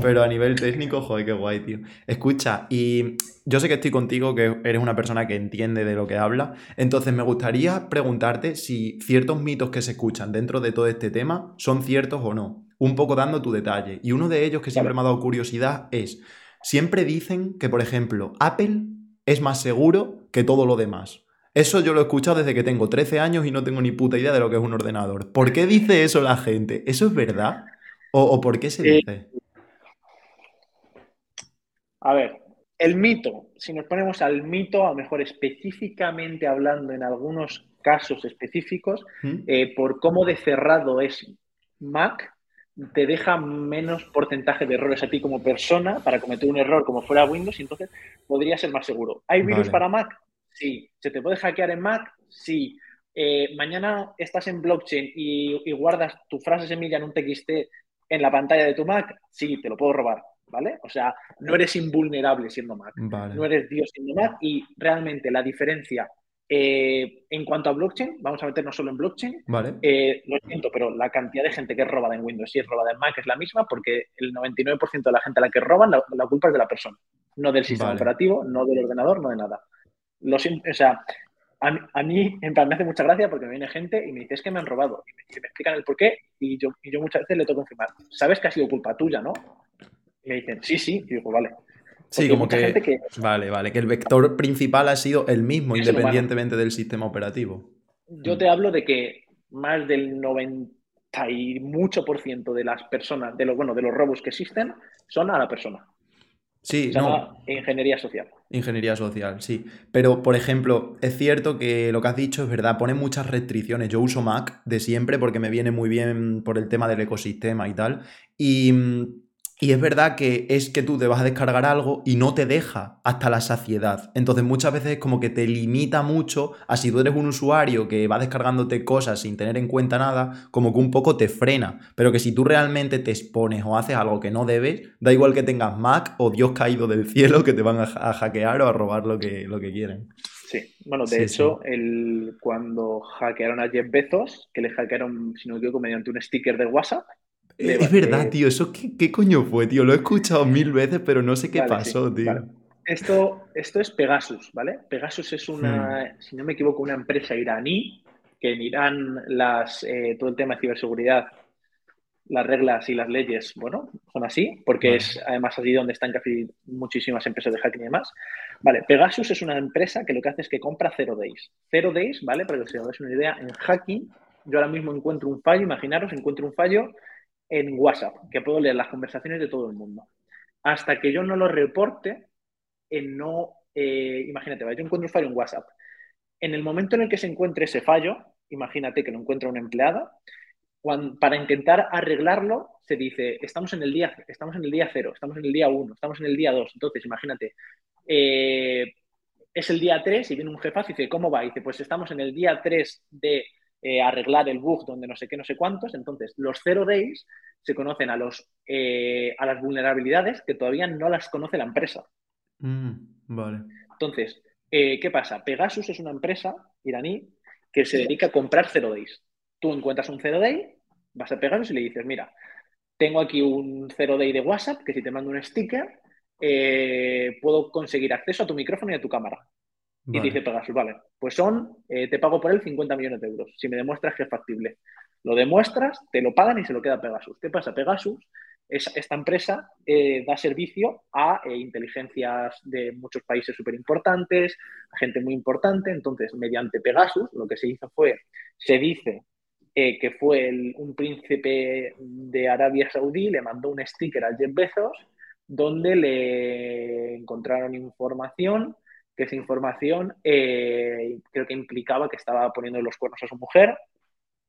Pero a nivel técnico, joder, qué guay, tío. Escucha, y yo sé que estoy contigo, que eres una persona que entiende de lo que habla. Entonces, me gustaría preguntarte si ciertos mitos que se escuchan dentro de todo este tema son ciertos o no. Un poco dando tu detalle. Y uno de ellos que siempre me ha dado curiosidad es: siempre dicen que, por ejemplo, Apple es más seguro que todo lo demás. Eso yo lo he escuchado desde que tengo 13 años y no tengo ni puta idea de lo que es un ordenador. ¿Por qué dice eso la gente? ¿Eso es verdad? ¿O, o por qué se Eh, dice? A ver, el mito, si nos ponemos al mito, a lo mejor específicamente hablando en algunos casos específicos, ¿Mm? eh, por cómo de cerrado es Mac, te deja menos porcentaje de errores a ti como persona para cometer un error como fuera Windows y entonces podría ser más seguro. ¿Hay virus Vale. para Mac? Sí. ¿Se te puede hackear en Mac? Sí. Eh, mañana estás en blockchain y, y guardas tu frase semilla en un TXT en la pantalla de tu Mac, sí, te lo puedo robar, ¿vale? O sea, no eres invulnerable siendo Mac Vale. no eres Dios siendo Mac y realmente la diferencia eh, en cuanto a blockchain, vamos a meternos solo en blockchain, Vale. eh, lo siento, pero la cantidad de gente que es robada en Windows y es robada en Mac es la misma porque el 99% de la gente a la que roban, la, la culpa es de la persona, no del sistema Vale. operativo, no del ordenador, no de nada. Lo o sea, a, mí- a mí en plan, me hace mucha gracia porque me viene gente y me dice es que me han robado y me, y me explican el por qué y yo, y yo muchas veces le tengo que confirmar, sabes que ha sido culpa tuya, ¿no? Y me dicen, sí, sí, y digo, vale. Sí, como que. Vale, vale. Que el vector principal ha sido el mismo, Es humano. independientemente del sistema operativo. Yo Mm. te hablo de que más del 90 y mucho por ciento de las personas, de los, bueno, de los robos que existen, son a la persona. Sí, Se no. llama ingeniería social. Ingeniería social, sí. Pero, por ejemplo, es cierto que lo que has dicho es verdad, pone muchas restricciones. Yo uso Mac de siempre porque me viene muy bien por el tema del ecosistema y tal. Y, mm, y es verdad que es que tú te vas a descargar algo y no te deja hasta la saciedad. Entonces muchas veces es como que te limita mucho a si tú eres un usuario que va descargándote cosas sin tener en cuenta nada, como que un poco te frena. Pero que si tú realmente te expones o haces algo que no debes, da igual que tengas Mac o Dios caído del <laughs> cielo que te van a, a hackear o a robar lo que, lo que quieren. Sí, bueno, de Sí, hecho, el, cuando hackearon a Jeff Bezos, que le hackearon, si no me equivoco, mediante un sticker de WhatsApp. Es verdad, tío, eso qué, qué coño fue, tío. Lo he escuchado mil veces, pero no sé qué Vale, pasó, sí, tío. vale. Esto, esto es Pegasus, ¿vale? Pegasus es una, Hmm. si no me equivoco, una empresa iraní, que en Irán las, eh, todo el tema de ciberseguridad, las reglas y las leyes, bueno, son así, porque Vale. es además allí donde están casi muchísimas empresas de hacking y demás. Vale, Pegasus es una empresa que lo que hace es que compra Zero Days. Zero Days, ¿vale? Para que os hagáis una idea, en hacking, yo ahora mismo encuentro un fallo, imaginaros, encuentro un fallo en WhatsApp, que puedo leer las conversaciones de todo el mundo. Hasta que yo no lo reporte, en no, eh, imagínate, ¿vale? yo encuentro un fallo en WhatsApp. En el momento en el que se encuentre ese fallo, imagínate que lo encuentra una empleada, cuan- para intentar arreglarlo, se dice, estamos en el día, estamos en el día cero, estamos en el día uno, estamos en el día dos. Entonces, imagínate, eh, es el día 3 y viene un jefazo y dice, ¿cómo va? Y dice, pues estamos en el día 3 de eh, arreglar el bug donde no sé qué, no sé cuántos. Entonces, los zero days se conocen a, los, eh, a las vulnerabilidades que todavía no las conoce la empresa. Mm, vale. Entonces, Eh, ¿Qué pasa? Pegasus es una empresa iraní que se dedica a comprar zero days. Tú encuentras un zero day, vas a Pegasus y le dices, mira, tengo aquí un zero day de WhatsApp que si te mando un sticker, eh, puedo conseguir acceso a tu micrófono y a tu cámara. Y dice Pegasus, vale, pues son, eh, te pago por él 50 millones de euros, si me demuestras que es factible. Lo demuestras, te lo pagan y se lo queda Pegasus. ¿Qué pasa? Pegasus, es, esta empresa eh, da servicio a inteligencias de muchos países súper importantes, a gente muy importante. Entonces, mediante Pegasus, lo que se hizo fue, se dice que fue un príncipe de Arabia Saudí, le mandó un sticker a Jeff Bezos donde le encontraron información, que esa información eh, creo que implicaba que estaba poniendo los cuernos a su mujer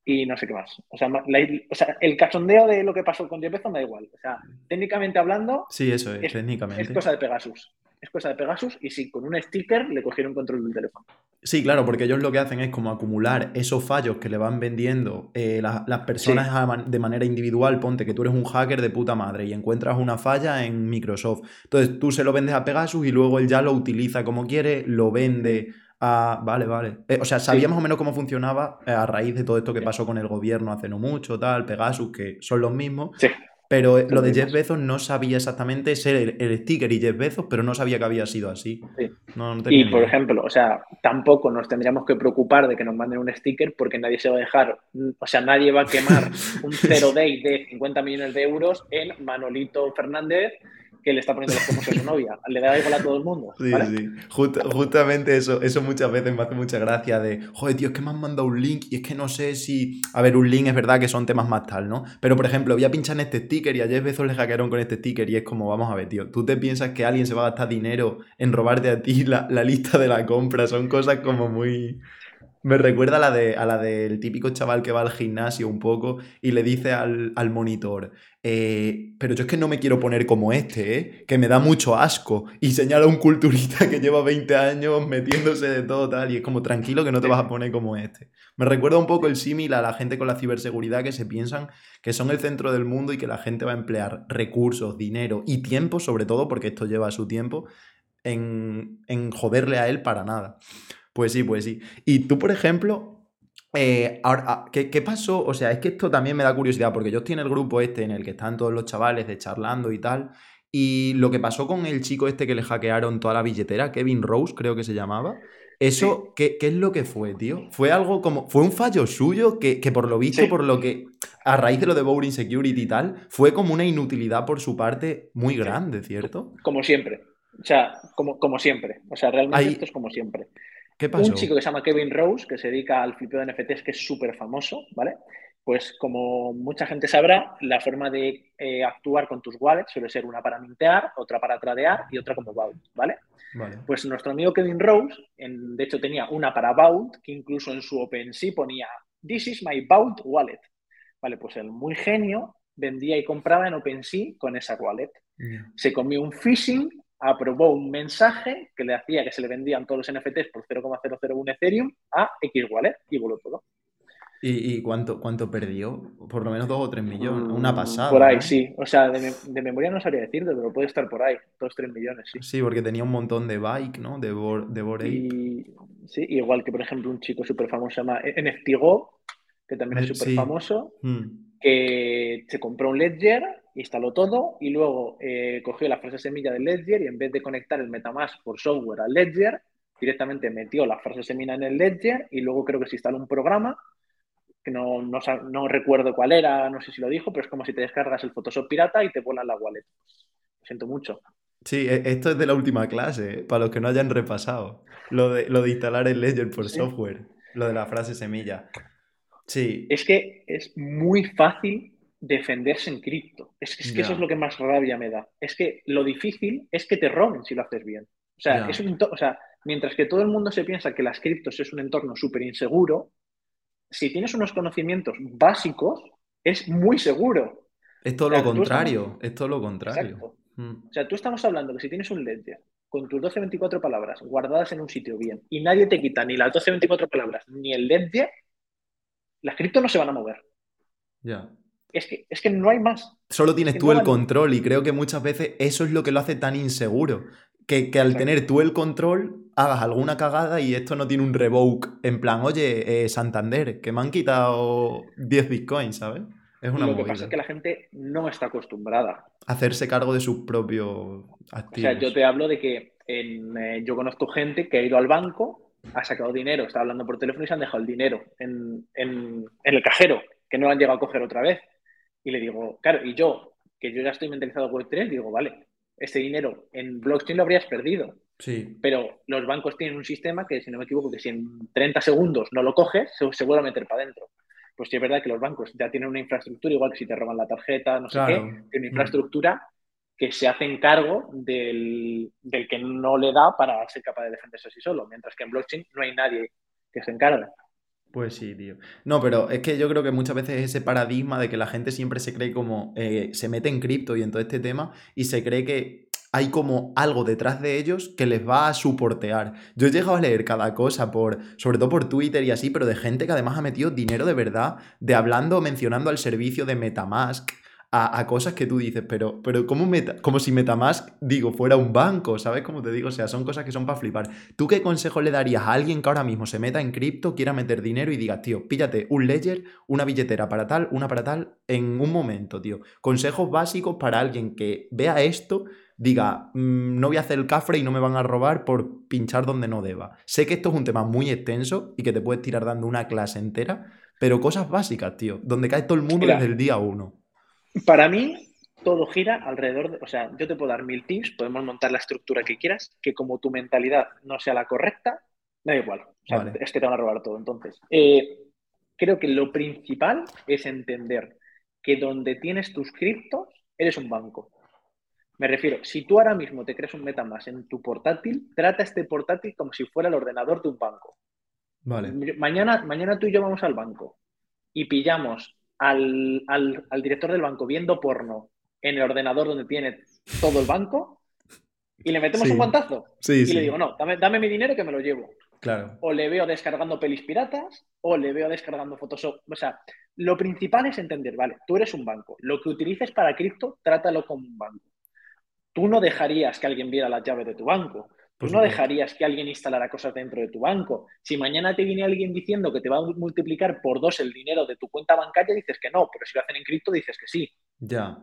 y no sé qué más. O sea, el cachondeo de lo que pasó con Jeff me da igual. O sea, técnicamente hablando... Sí, eso es, técnicamente. Es cosa de Pegasus. Es cosa de Pegasus y sí, con un sticker le cogieron control del teléfono. Sí, claro, porque ellos lo que hacen es como acumular esos fallos que le van vendiendo eh, las personas de manera individual. Ponte que tú eres un hacker de puta madre y encuentras una falla en Microsoft. Entonces tú se lo vendes a Pegasus y luego él ya lo utiliza como quiere, lo vende a... Vale, vale. Eh, o sea, sabía más o menos cómo funcionaba eh, a raíz de todo esto que pasó con el gobierno hace no mucho, tal, Pegasus, que son los mismos. Sí. Pero lo de Jeff Bezos no sabía exactamente ser el, sticker y Jeff Bezos, pero no sabía que había sido así. y por ejemplo, o sea, tampoco nos tendríamos que preocupar de que nos manden un sticker porque nadie se va a dejar, o sea, nadie va a quemar <laughs> un zero day de 50 millones de euros en Manolito Fernández que le está poniendo los cuernos a su novia. Le da igual a todo el mundo. Sí, sí. justamente eso, eso muchas veces me hace mucha gracia de, joder, tío, es que me han mandado un link y es que no sé si... A ver, un link es verdad que son temas más tal, ¿no? Pero, por ejemplo, voy a pinchar en este sticker y a Jeff Bezos le hackearon con este sticker y es como, vamos a ver, tío, ¿tú te piensas que alguien se va a gastar dinero en robarte a ti la, la lista de la compra? Son cosas como muy... Me recuerda a la, de, a la del típico chaval que va al gimnasio un poco y le dice al, monitor, eh, pero yo es que no me quiero poner como este, ¿eh? que me da mucho asco. Y señala a un culturista que lleva 20 años metiéndose de todo tal y es como tranquilo que no te vas a poner como este. Me recuerda un poco el símil a la gente con la ciberseguridad que se piensan que son el centro del mundo y que la gente va a emplear recursos, dinero y tiempo, sobre todo porque esto lleva su tiempo, en, en joderle a él para nada. Pues sí, pues sí. Y tú, por ejemplo, eh, ahora, ah, ¿qué, pasó? O sea, es que esto también me da curiosidad, porque yo estoy en el grupo este en el que están todos los chavales de charlando y tal. Y lo que pasó con el chico este que le hackearon toda la billetera, Kevin Rose, creo que se llamaba. Eso, ¿qué, es lo que fue, tío? Fue algo como. Fue un fallo suyo que, por lo visto, por lo que. A raíz de lo de Boring Security y tal, fue como una inutilidad por su parte muy grande, ¿cierto? Como siempre. O sea, como, como siempre. O sea, realmente esto es como siempre. Un chico que se llama Kevin Rose, que se dedica al flipeo de NFTs, que es súper famoso, ¿vale? Pues como mucha gente sabrá, la forma de eh, actuar con tus wallets suele ser una para mintear, otra para tradear y otra como vault, ¿vale? Pues nuestro amigo Kevin Rose, en, de hecho tenía una para vault, que incluso en su OpenSea ponía This is my vault wallet. Vale, pues el muy genio vendía y compraba en OpenSea con esa wallet. Se comió un phishing aprobó un mensaje que le hacía que se le vendían todos los NFTs por 0,001 Ethereum a X Wallet y voló todo. ¿Y, cuánto, cuánto perdió? Por lo menos 2 o 3 millones, una mm, pasada. Por ahí, sí. O sea, de, memoria no sabría decirte, pero puede estar por ahí, 2 3 millones, sí. Sí, porque tenía un montón de bike, ¿no? De, de y, Sí, igual que por ejemplo un chico súper famoso se llama NFTGO, que también es súper famoso, mm. que se compró un Ledger instaló todo y luego eh, cogió la frase semilla del Ledger y en vez de conectar el Metamask por software al Ledger, directamente metió la frase semilla en el Ledger y luego creo que se instaló un programa que no, no, recuerdo cuál era, no sé si lo dijo, pero es como si te descargas el Photoshop pirata y te vuelan la wallet. Lo siento mucho. Sí, e, esto es de la última clase, para los que no hayan repasado. Lo de, lo de instalar el Ledger por software, lo de la frase semilla. Sí. Es que es muy fácil defenderse en cripto. Es, que eso es lo que más rabia me da. Es que lo difícil es que te roben si lo haces bien. O sea, es un o sea, mientras que todo el mundo se piensa que las criptos es un entorno súper inseguro, si tienes unos conocimientos básicos, es muy seguro. Es todo lo contrario, es todo lo contrario. Mm. O sea, tú estamos hablando que si tienes un ledger con tus 12-24 palabras guardadas en un sitio bien y nadie te quita ni las 12-24 palabras ni el ledger, las criptos no se van a mover. Ya. Es que, es que no hay más. Solo tienes tú el control y creo que muchas veces eso es lo que lo hace tan inseguro. Que, al tener tú el control, hagas alguna cagada y esto no tiene un revoke en plan, oye, eh, Santander, que me han quitado 10 bitcoins, ¿sabes? Es una Lo que pasa es que la gente no está acostumbrada. A hacerse cargo de sus propios activos. O sea, yo te hablo de que eh, yo conozco gente que ha ido al banco, ha sacado dinero, está hablando por teléfono y se han dejado el dinero en, en el cajero, que no lo han llegado a coger otra vez. Y le digo, claro, y yo, que yo ya estoy mentalizado con Web3, digo, vale, este dinero en blockchain lo habrías perdido. Sí. Pero los bancos tienen un sistema que, si no me equivoco, que si en 30 segundos no lo coges, se, vuelve a meter para adentro. Pues sí es verdad que los bancos ya tienen una infraestructura, igual que si te roban la tarjeta, no sé qué, tienen una infraestructura que se hacen cargo del, del, que no le da para ser capaz de defenderse así solo, mientras que en blockchain no hay nadie que se encargue. Pues sí, tío. No, pero es que yo creo que muchas veces ese paradigma de que la gente siempre se cree como, eh, se mete en cripto y en todo este tema y se cree que hay como algo detrás de ellos que les va a soportear. Yo he llegado a leer cada cosa por, sobre todo por Twitter y así, pero de gente que además ha metido dinero de verdad, de hablando, mencionando al servicio de Metamask, a, cosas que tú dices, pero, pero ¿cómo meta, como si Metamask, digo, fuera un banco, ¿sabes cómo te digo? O sea, son cosas que son para flipar. ¿Tú qué consejo le darías a alguien que ahora mismo se meta en cripto, quiera meter dinero y digas, tío, píllate un ledger, una billetera para tal, una para tal, en un momento, tío? Consejos básicos para alguien que vea esto diga, mm, no voy a hacer el cafre y no me van a robar por pinchar donde no deba. Sé que esto es un tema muy extenso y que te puedes tirar dando una clase entera, pero cosas básicas, tío, donde cae todo el mundo desde el día uno. Para mí, todo gira alrededor de, o sea, yo te puedo dar mil tips, podemos montar la estructura que quieras, que como tu mentalidad no sea la correcta, da igual. O sea, es que te van a robar todo. Entonces, eh, creo que lo principal es entender que donde tienes tus criptos, eres un banco. Me refiero, si tú ahora mismo te creas un MetaMask en tu portátil, trata este portátil como si fuera el ordenador de un banco. Vale. Mañana, mañana tú y yo vamos al banco y pillamos al, director del banco viendo porno en el ordenador donde tiene todo el banco y le metemos un guantazo. y le digo, no, dame, mi dinero que me lo llevo. Claro. O le veo descargando pelis piratas o le veo descargando Photoshop. O sea, lo principal es entender, vale, tú eres un banco. Lo que utilices para cripto, trátalo como un banco. Tú no dejarías que alguien viera las llaves de tu banco. Tú no dejarías que alguien instalara cosas dentro de tu banco. Si mañana te viene alguien diciendo que te va a multiplicar por dos el dinero de tu cuenta bancaria, dices que no, pero si lo hacen en cripto, dices que sí. Ya.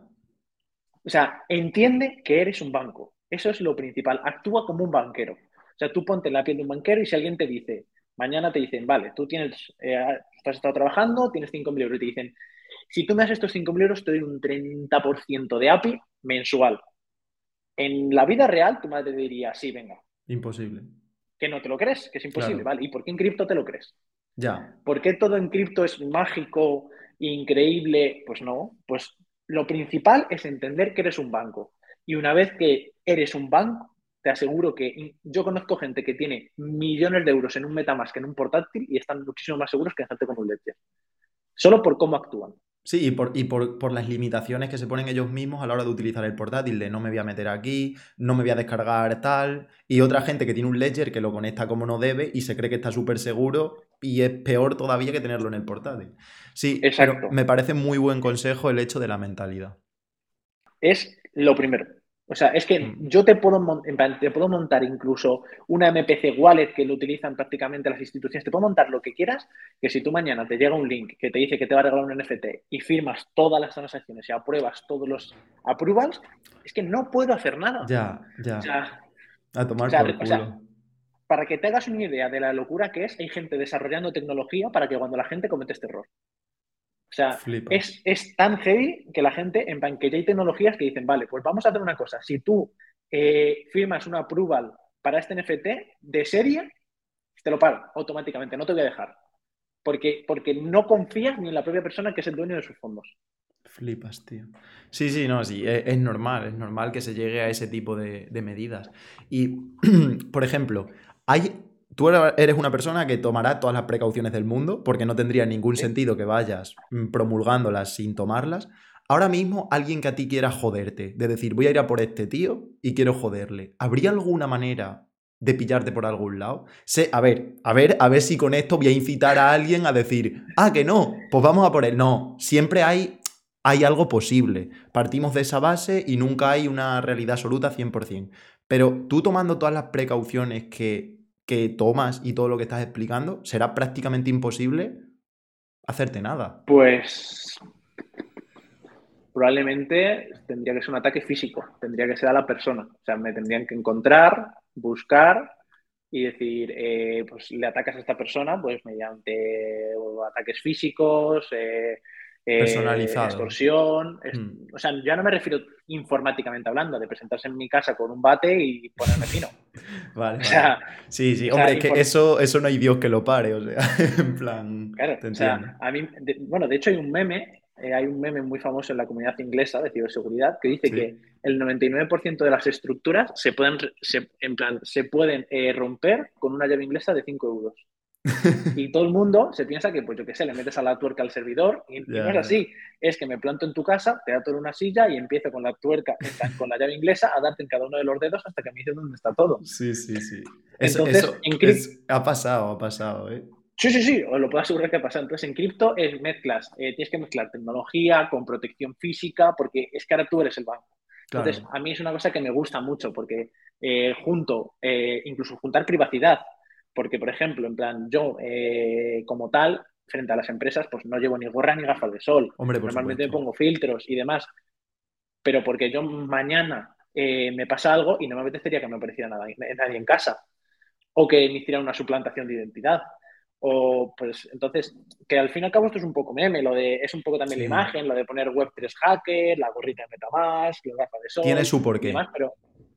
O sea, entiende que eres un banco. Eso es lo principal. Actúa como un banquero. O sea, tú ponte en la piel de un banquero y si alguien te dice, mañana te dicen, vale, tú tienes, eh, has estado trabajando, tienes 5.000 euros y te dicen, si tú me das estos 5.000 euros, te doy un 30% de API mensual. En la vida real, tu madre diría, sí, venga, Imposible. Que no te lo crees, que es imposible, ¿vale? ¿Y por qué en cripto te lo crees? Ya. ¿Por qué todo en cripto es mágico, increíble? Pues no, pues lo principal es entender que eres un banco. Y una vez que eres un banco, te aseguro que yo conozco gente que tiene millones de euros en un Metamask, en un portátil, y están muchísimo más seguros que en gente con un Ledger. Solo por cómo actúan. Sí, y, por, y por, las limitaciones que se ponen ellos mismos a la hora de utilizar el portátil, de no me voy a meter aquí, no me voy a descargar tal, y otra gente que tiene un ledger que lo conecta como no debe y se cree que está súper seguro y es peor todavía que tenerlo en el portátil. Sí, pero me parece muy buen consejo el hecho de la mentalidad. Es lo primero. O sea, es que mm. yo te puedo, te puedo montar incluso una MPC wallet que lo utilizan prácticamente las instituciones, te puedo montar lo que quieras, que si tú mañana te llega un link que te dice que te va a regalar un NFT y firmas todas las transacciones y apruebas todos los approvals, es que no puedo hacer nada. Ya, ya. a tomar por culo. para que te hagas una idea de la locura que es, hay gente desarrollando tecnología para que cuando la gente comete este error. O sea, es, tan heavy que la gente, en plan, que ya hay tecnologías que dicen, vale, pues vamos a hacer una cosa. Si tú eh, firmas una approval para este NFT de serie, te lo paro automáticamente, no te voy a dejar. Porque, porque no confías ni en la propia persona que es el dueño de sus fondos. Flipas, tío. Sí, sí, no, sí, es, es normal, es normal que se llegue a ese tipo de, de medidas. Y, <clears throat> por ejemplo, hay tú eres una persona que tomará todas las precauciones del mundo, porque no tendría ningún sentido que vayas mm, promulgándolas sin tomarlas. Ahora mismo, alguien que a ti quiera joderte, de decir, voy a ir a por este tío y quiero joderle, ¿habría alguna manera de pillarte por algún lado? Sé, a ver, a ver, a ver si con esto voy a incitar a alguien a decir, ah, que no, pues vamos a por él. No, siempre hay, hay algo posible. Partimos de esa base y nunca hay una realidad absoluta 100%. Pero tú tomando todas las precauciones que que tomas y todo lo que estás explicando, será prácticamente imposible hacerte nada. Pues probablemente tendría que ser un ataque físico, tendría que ser a la persona. O sea, me tendrían que encontrar, buscar y decir, eh, pues le atacas a esta persona, pues mediante ataques físicos, eh, eh, Personalizado. extorsión. es- Mm. O sea, ya no me refiero informáticamente hablando, de presentarse en mi casa con un bate y ponerme fino. <laughs> Vale, O sea, Sí, sí, o sea, hombre, es que eso, eso no hay Dios que lo pare, o sea, <laughs> en plan, Claro, te o sea, a mí, de- bueno, de hecho hay un meme, eh, hay un meme muy famoso en la comunidad inglesa de ciberseguridad que dice Sí. que el 99% de las estructuras se pueden, se, en plan, se pueden eh, romper con una llave inglesa de 5 euros. <laughs> Y todo el mundo se piensa que, pues yo qué sé, le metes a la tuerca al servidor y, no es así. Es que me planto en tu casa, te ato en una silla y empiezo con la tuerca, con la llave inglesa, a darte en cada uno de los dedos hasta que me dices dónde está todo. Sí, sí, sí. Eso, Entonces, eso en cri- es- ha pasado, ha pasado, ¿eh? Sí, sí, sí, os lo puedo asegurar que pasa. Entonces, en cripto es mezclas, eh, tienes que mezclar tecnología con protección física, porque es que ahora tú eres el banco. Claro. Entonces, a mí es una cosa que me gusta mucho, porque eh, junto, eh, incluso juntar privacidad, porque, por ejemplo, en plan, yo eh, como tal, frente a las empresas, pues no llevo ni gorra ni gafas de sol. Hombre, Normalmente me supuesto. pongo filtros y demás, pero porque yo mañana eh, me pasa algo y no me apetecería que me apareciera nada, nadie en casa, o que me hiciera una suplantación de identidad. O pues entonces, que al fin y al cabo esto es un poco meme, lo de, es un poco también Sí. la imagen, lo de poner Web3 hacker, la gorrita de Metamask, las gafas de sol. Tiene su porqué. demás, pero,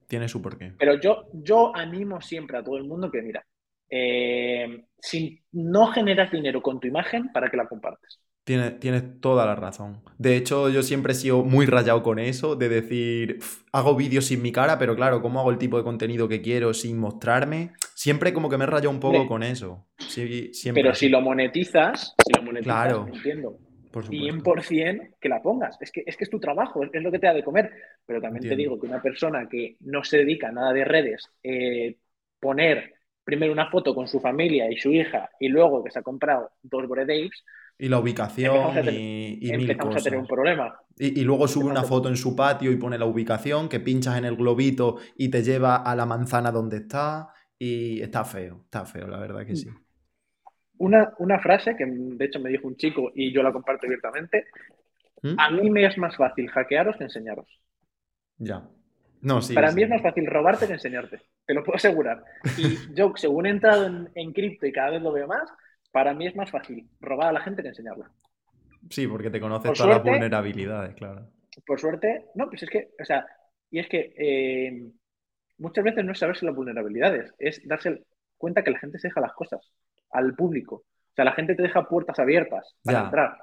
Tiene su porqué. pero yo, yo animo siempre a todo el mundo que, mira, eh, si no generas dinero con tu imagen, ¿para que la compartes? Tienes, tienes toda la razón. De hecho, yo siempre he sido muy rayado con eso, de decir, "Pf, hago vídeos sin mi cara, pero claro, ¿cómo hago el tipo de contenido que quiero sin mostrarme? Siempre como que me he rayado un poco con eso. Sí, siempre Pero si lo monetizas, si lo monetizas, Claro. entiendo. Por supuesto. 100% que la pongas. Es que, es que es tu trabajo, es, es lo que te da de comer. Pero también te digo que una persona que no se dedica a nada de redes, eh, poner primero una foto con su familia y su hija y luego que se ha comprado dos Bored Apes, Y la ubicación Empezamos a tener- y, y mil empezamos cosas. a tener un problema. Y, y luego sube una Empezamos foto en su patio y pone la ubicación, que pinchas en el globito y te lleva a la manzana donde está. Y está feo, está feo, la verdad que sí. Una, una frase que de hecho me dijo un chico y yo la comparto abiertamente. ¿Mm? A mí me es más fácil hackearos que enseñaros. Ya. No, sí. Para sí. mí es más fácil robarte que enseñarte, te lo puedo asegurar. Y <laughs> yo, según he entrado en, en cripto y cada vez lo veo más, para mí es más fácil robar a la gente que enseñarla. Sí, porque te conoces Por todas suerte- las vulnerabilidades, claro. Por suerte, no, pues es que, o sea, y es que eh, muchas veces no es saberse las vulnerabilidades, es darse cuenta que la gente se deja las cosas al público. O sea, la gente te deja puertas abiertas para Ya. entrar.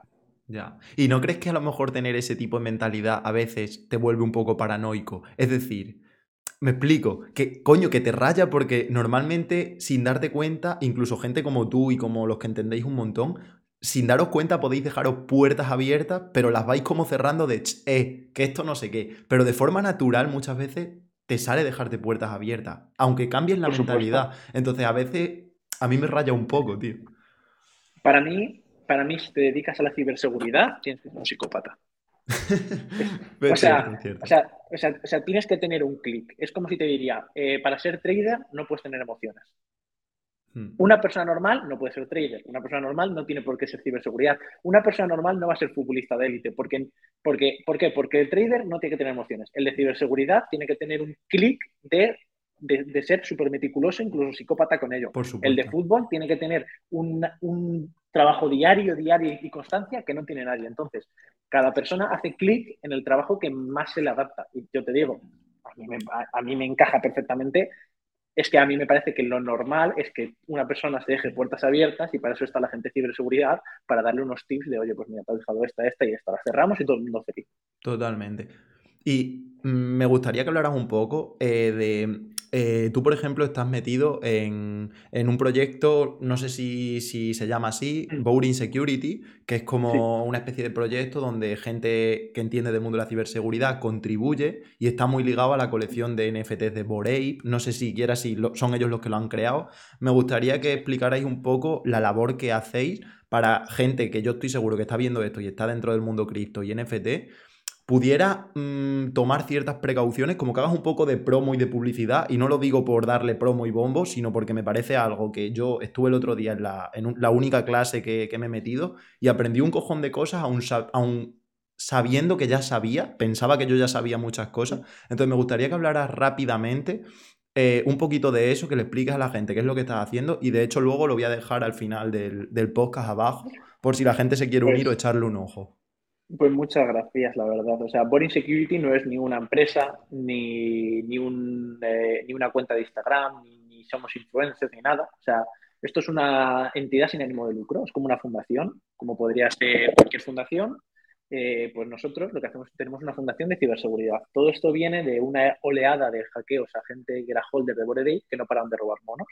Ya. ¿Y no crees que a lo mejor tener ese tipo de mentalidad a veces te vuelve un poco paranoico? Es decir, me explico, que coño, que te raya porque normalmente sin darte cuenta, incluso gente como tú y como los que entendéis un montón, sin daros cuenta podéis dejaros puertas abiertas, pero las vais como cerrando de, "Ch, eh, que esto no sé qué. Pero de forma natural muchas veces te sale dejarte puertas abiertas, aunque cambies la Por supuesto. mentalidad. Entonces a veces a mí me raya un poco, tío. Para mí, para mí, si te dedicas a la ciberseguridad, tienes que ser un psicópata. <laughs> Sea. O sea, o sea, o sea, tienes que tener un clic. Es como si te diría, eh, para ser trader no puedes tener emociones. Hmm. Una persona normal no puede ser trader. Una persona normal no tiene por qué ser ciberseguridad. Una persona normal no va a ser futbolista de élite. Porque, porque, ¿Por qué? Porque el trader no tiene que tener emociones. El de ciberseguridad tiene que tener un clic de, de, de ser súper meticuloso, incluso psicópata con ello. Por supuesto. El de fútbol tiene que tener un, un trabajo diario, diario y constancia que no tiene nadie. Entonces, cada persona hace clic en el trabajo que más se le adapta. Y yo te digo, a mí me, a, a mí me encaja perfectamente es que a mí me parece que lo normal es que una persona se deje puertas abiertas y para eso está la gente de ciberseguridad, para darle unos tips de, oye, pues mira, te has dejado esta, esta y esta, la cerramos y todo el mundo feliz. Totalmente. Y mm, me gustaría que hablaras un poco eh, de... eh, tú, por ejemplo, estás metido en, en un proyecto, no sé si, si se llama así, Boring Security, que es como Sí. una especie de proyecto donde gente que entiende del mundo de la ciberseguridad contribuye y está muy ligado a la colección de NFTs de Bored Ape. No sé siquiera si lo- son ellos los que lo han creado. Me gustaría que explicarais un poco la labor que hacéis para gente que yo estoy seguro que está viendo esto y está dentro del mundo cripto y NFT, pudiera mm, tomar ciertas precauciones, como que hagas un poco de promo y de publicidad, y no lo digo por darle promo y bombo, sino porque me parece algo que yo estuve el otro día en la, en la única clase que, me he metido y aprendí un cojón de cosas aún, sabiendo que ya sabía, pensaba que yo ya sabía muchas cosas, entonces me gustaría que hablaras rápidamente eh, un poquito de eso, que le expliques a la gente qué es lo que estás haciendo y de hecho luego lo voy a dejar al final del, del podcast abajo por si la gente se quiere unir o pues echarle un ojo. Pues muchas gracias, la verdad. O sea, Boring Security no es ni una empresa, ni, ni, un, eh, ni una cuenta de Instagram, ni, somos influencers, ni nada. O sea, esto es una entidad sin ánimo de lucro, es como una fundación, como podría ser cualquier fundación. Eh, pues nosotros lo que hacemos es tenemos una fundación de ciberseguridad. Todo esto viene de una oleada de hackeos a gente que era holder de Bored que no paraban de robar monos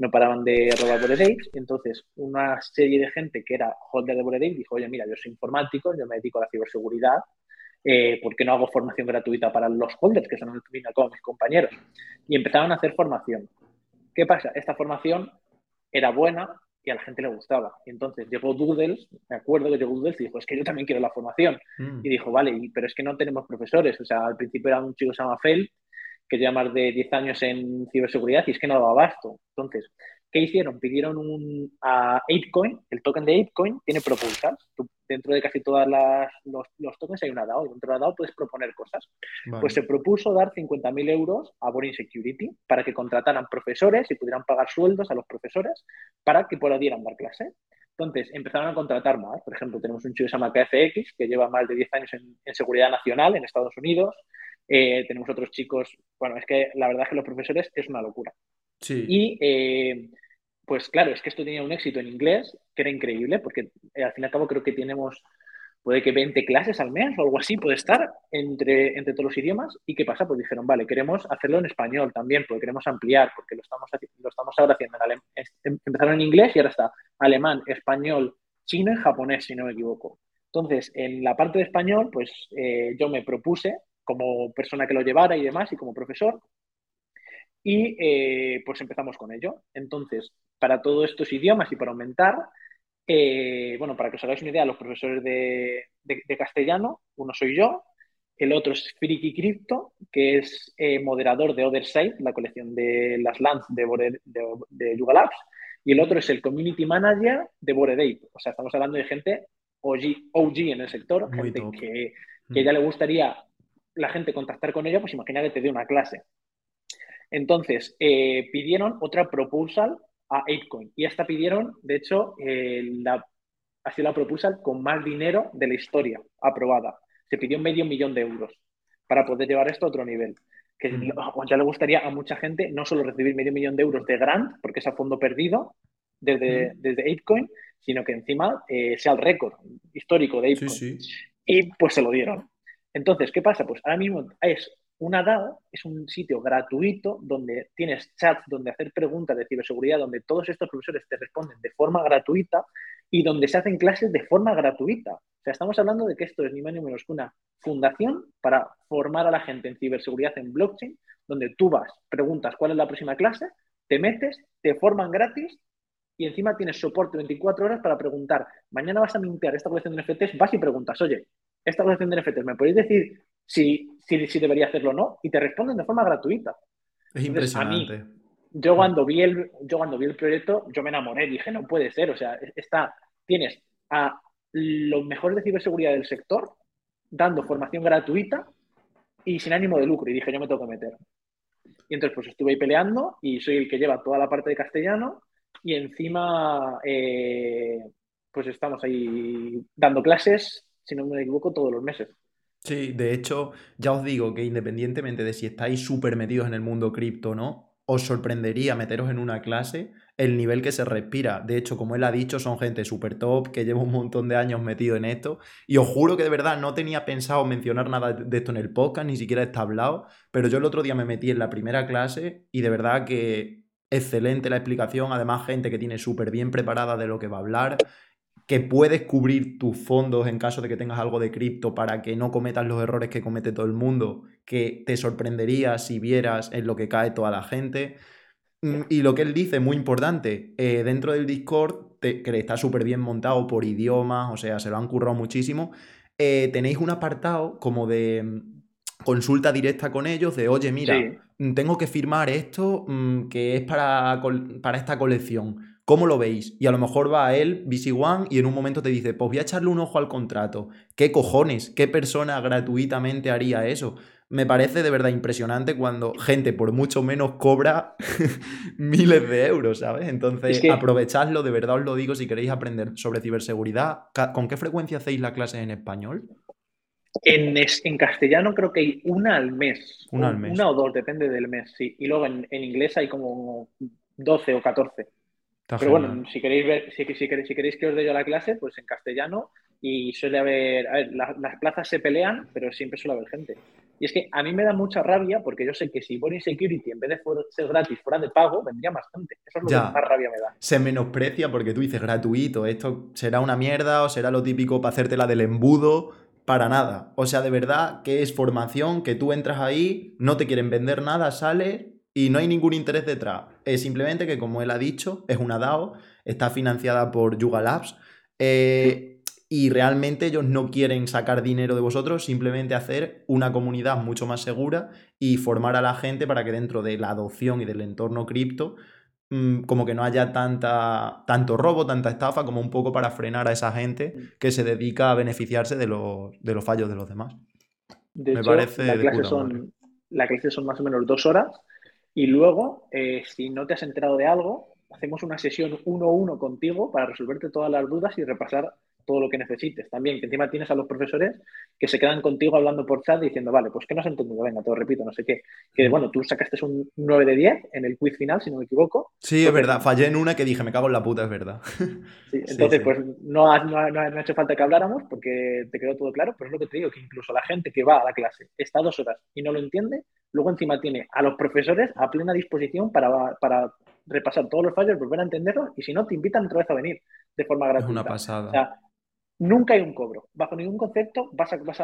no paraban de robar Bored Apes. Entonces, una serie de gente que era holder de Bored dijo, oye, mira, yo soy informático, yo me dedico a la ciberseguridad, eh, ¿por qué no hago formación gratuita para los holders, que son como mis compañeros? Y empezaron a hacer formación. ¿Qué pasa? Esta formación era buena y a la gente le gustaba. Y entonces llegó Doodles, me acuerdo que llegó Doodles y dijo, es que yo también quiero la formación. Mm. Y dijo, vale, pero es que no tenemos profesores. O sea, al principio era un chico que se llama Fel que lleva más de 10 años en ciberseguridad y es que no daba abasto. Entonces, ¿qué hicieron? Pidieron un, a ApeCoin, el token de ApeCoin tiene propuestas. dentro de casi todos los, los, tokens hay una DAO y dentro de la DAO puedes proponer cosas. Pues se propuso dar 50.000 euros a Boring Security para que contrataran profesores y pudieran pagar sueldos a los profesores para que pudieran dar clase. Entonces, empezaron a contratar más. Por ejemplo, tenemos un chico que se llama KFX, que lleva más de 10 años en seguridad nacional en Estados Unidos. Eh, tenemos otros chicos, bueno, es que la verdad es que los profesores es una locura. Sí. Y eh, pues claro, es que esto tenía un éxito en inglés que era increíble, porque eh, al fin y al cabo creo que tenemos, puede que 20 clases al mes o algo así puede estar entre, entre todos los idiomas. ¿Y qué pasa? Pues dijeron, vale, queremos hacerlo en español también, porque queremos ampliar, porque lo estamos, lo estamos ahora haciendo en alemán. Em, empezaron en inglés y ahora está alemán, español, chino y japonés, si no me equivoco. Entonces, en la parte de español, pues yo me propuse como persona que lo llevara y demás, y como profesor. Y eh, pues empezamos con ello. Entonces, para todos estos idiomas y para aumentar, eh, bueno, para que os hagáis una idea, los profesores de, castellano, uno soy yo, el otro es Friki Crypto, que es eh, moderador de Other Side, la colección de las LANs de, de, Labs, y el otro es el Community Manager de Bored O sea, estamos hablando de gente OG, OG en el sector, gente que, que, ya le gustaría la gente contactar con ella, pues imagínate te dé una clase. Entonces, eh, pidieron otra proposal a ApeCoin y esta pidieron, de hecho, eh, la, ha sido la proposal con más dinero de la historia aprobada. Se pidió medio millón de euros para poder llevar esto a otro nivel. Que ya le gustaría a mucha gente no solo recibir medio millón de euros de grant, porque es a fondo perdido desde, mm. desde ApeCoin, sino que encima eh, sea el récord histórico de ApeCoin. Y pues se lo dieron. Entonces, ¿qué pasa? Pues ahora mismo es una DAO, es un sitio gratuito donde tienes chats, donde hacer preguntas de ciberseguridad, donde todos estos profesores te responden de forma gratuita y donde se hacen clases de forma gratuita. O sea, estamos hablando de que esto es ni más ni menos que una fundación para formar a la gente en ciberseguridad en blockchain, donde tú vas, preguntas cuál es la próxima clase, te metes, te forman gratis y encima tienes soporte 24 horas para preguntar, mañana vas a mintear esta colección de NFTs, vas y preguntas, oye, esta colección de NFTs, ¿me podéis decir si, si, debería hacerlo o no? Y te responden de forma gratuita. Es impresionante. yo cuando, vi el, yo cuando vi el proyecto, yo me enamoré, dije, no puede ser, o sea, está, tienes a los mejores de ciberseguridad del sector dando formación gratuita y sin ánimo de lucro. Y dije, yo me tengo que meter. Y entonces pues estuve ahí peleando y soy el que lleva toda la parte de castellano y encima eh, pues estamos ahí dando clases si no me equivoco, todos los meses. Sí, de hecho, ya os digo que independientemente de si estáis súper metidos en el mundo cripto o no, os sorprendería meteros en una clase el nivel que se respira. De hecho, como él ha dicho, son gente súper top, que lleva un montón de años metido en esto. Y os juro que de verdad no tenía pensado mencionar nada de esto en el podcast, ni siquiera está hablado. Pero yo el otro día me metí en la primera clase y de verdad que excelente la explicación. Además, gente que tiene súper bien preparada de lo que va a hablar que puedes cubrir tus fondos en caso de que tengas algo de cripto para que no cometas los errores que comete todo el mundo, que te sorprendería si vieras en lo que cae toda la gente. Mm, y lo que él dice, muy importante, eh, dentro del Discord, que está súper bien montado por idiomas, o sea, se lo han currado muchísimo. eh, tenéis un apartado como de mm, consulta directa con ellos, de oye, mira, Sí. mm, tengo que firmar esto que es para, para esta colección. ¿Cómo lo veis? Y a lo mejor va a él, BC One, y en un momento te dice, pues voy a echarle un ojo al contrato. ¿Qué cojones? ¿Qué persona gratuitamente haría eso? Me parece de verdad impresionante cuando gente por mucho menos cobra <laughs> miles de euros, ¿sabes? Entonces, Es que- aprovechadlo, de verdad os lo digo, si queréis aprender sobre ciberseguridad. ¿Con qué frecuencia hacéis las clases en español? En, es- en castellano creo que hay una al mes. Una al mes. Una o dos, depende del mes, sí. Y luego en, en inglés hay como 12 o 14. Está Pero genial. bueno, si queréis ver, si, si queréis, si queréis que os dé yo la clase, pues en castellano y suele haber, a ver, la- las plazas se pelean, pero siempre suele haber gente. Y es que a mí me da mucha rabia porque yo sé que si Body Security en vez de ser gratis fuera de pago, vendría más gente. Eso es lo Ya. que más rabia me da. se menosprecia porque tú dices gratuito, esto será una mierda o será lo típico para hacerte la del embudo, para nada. O sea, de verdad que es formación, que tú entras ahí, no te quieren vender nada, sales y no hay ningún interés detrás. Es simplemente que, como él ha dicho, es una DAO, está financiada por Yuga Labs eh, y realmente ellos no quieren sacar dinero de vosotros, simplemente hacer una comunidad mucho más segura y formar a la gente para que dentro de la adopción y del entorno cripto mm, como que no haya tanta, tanto robo, tanta estafa, como un poco para frenar a esa gente que se dedica a beneficiarse de los, de los fallos de los demás. De Me hecho, parece la de clase puta madre. son, la clase son más o menos dos horas y luego, eh, si no te has enterado de algo, hacemos una sesión uno a uno contigo para resolverte todas las dudas y repasar todo lo que necesites. También que encima tienes a los profesores que se quedan contigo hablando por chat diciendo, vale, pues que no has entendido, venga, te lo repito, no sé qué. Que bueno, tú sacaste un 9 de 10 en el quiz final, si no me equivoco. Sí, es verdad, fallé en una que dije, me cago en la puta, es verdad. Sí, <laughs> entonces, sí. pues no ha, no, ha, no ha- hecho falta que habláramos porque te quedó todo claro, pero es lo que te digo, que incluso la gente que va a la clase está dos horas y no lo entiende, luego encima tiene a los profesores a plena disposición para, para repasar todos los fallos, volver a entenderlos y si no, te invitan otra vez a venir de forma Es gratuita. una O pasada. sea, nunca hay un cobro. Bajo ningún concepto vas a... Vas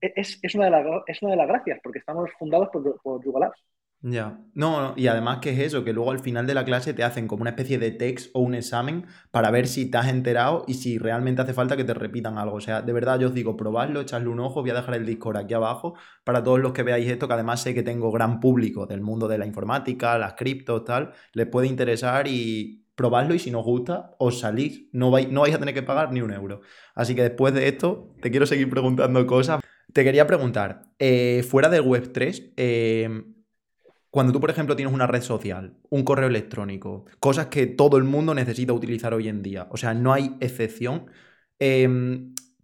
es, es, una de las, es una de las gracias porque estamos fundados por, por Yuga Labs. Ya. No, no, y además que es eso, que luego al final de la clase te hacen como una especie de text o un examen para ver si te has enterado y si realmente hace falta que te repitan algo. O sea, de verdad yo os digo, probadlo, echadle un ojo, voy a dejar el Discord aquí abajo para todos los que veáis esto, que además sé que tengo gran público del mundo de la informática, las criptos, tal, les puede interesar y probadlo y si nos gusta, os salís. No vais, no vais a tener que pagar ni un euro. Así que después de esto, te quiero seguir preguntando cosas. Te quería preguntar, eh, fuera del Web3, eh, cuando tú, por ejemplo, tienes una red social, un correo electrónico, cosas que todo el mundo necesita utilizar hoy en día, o sea, no hay excepción, eh,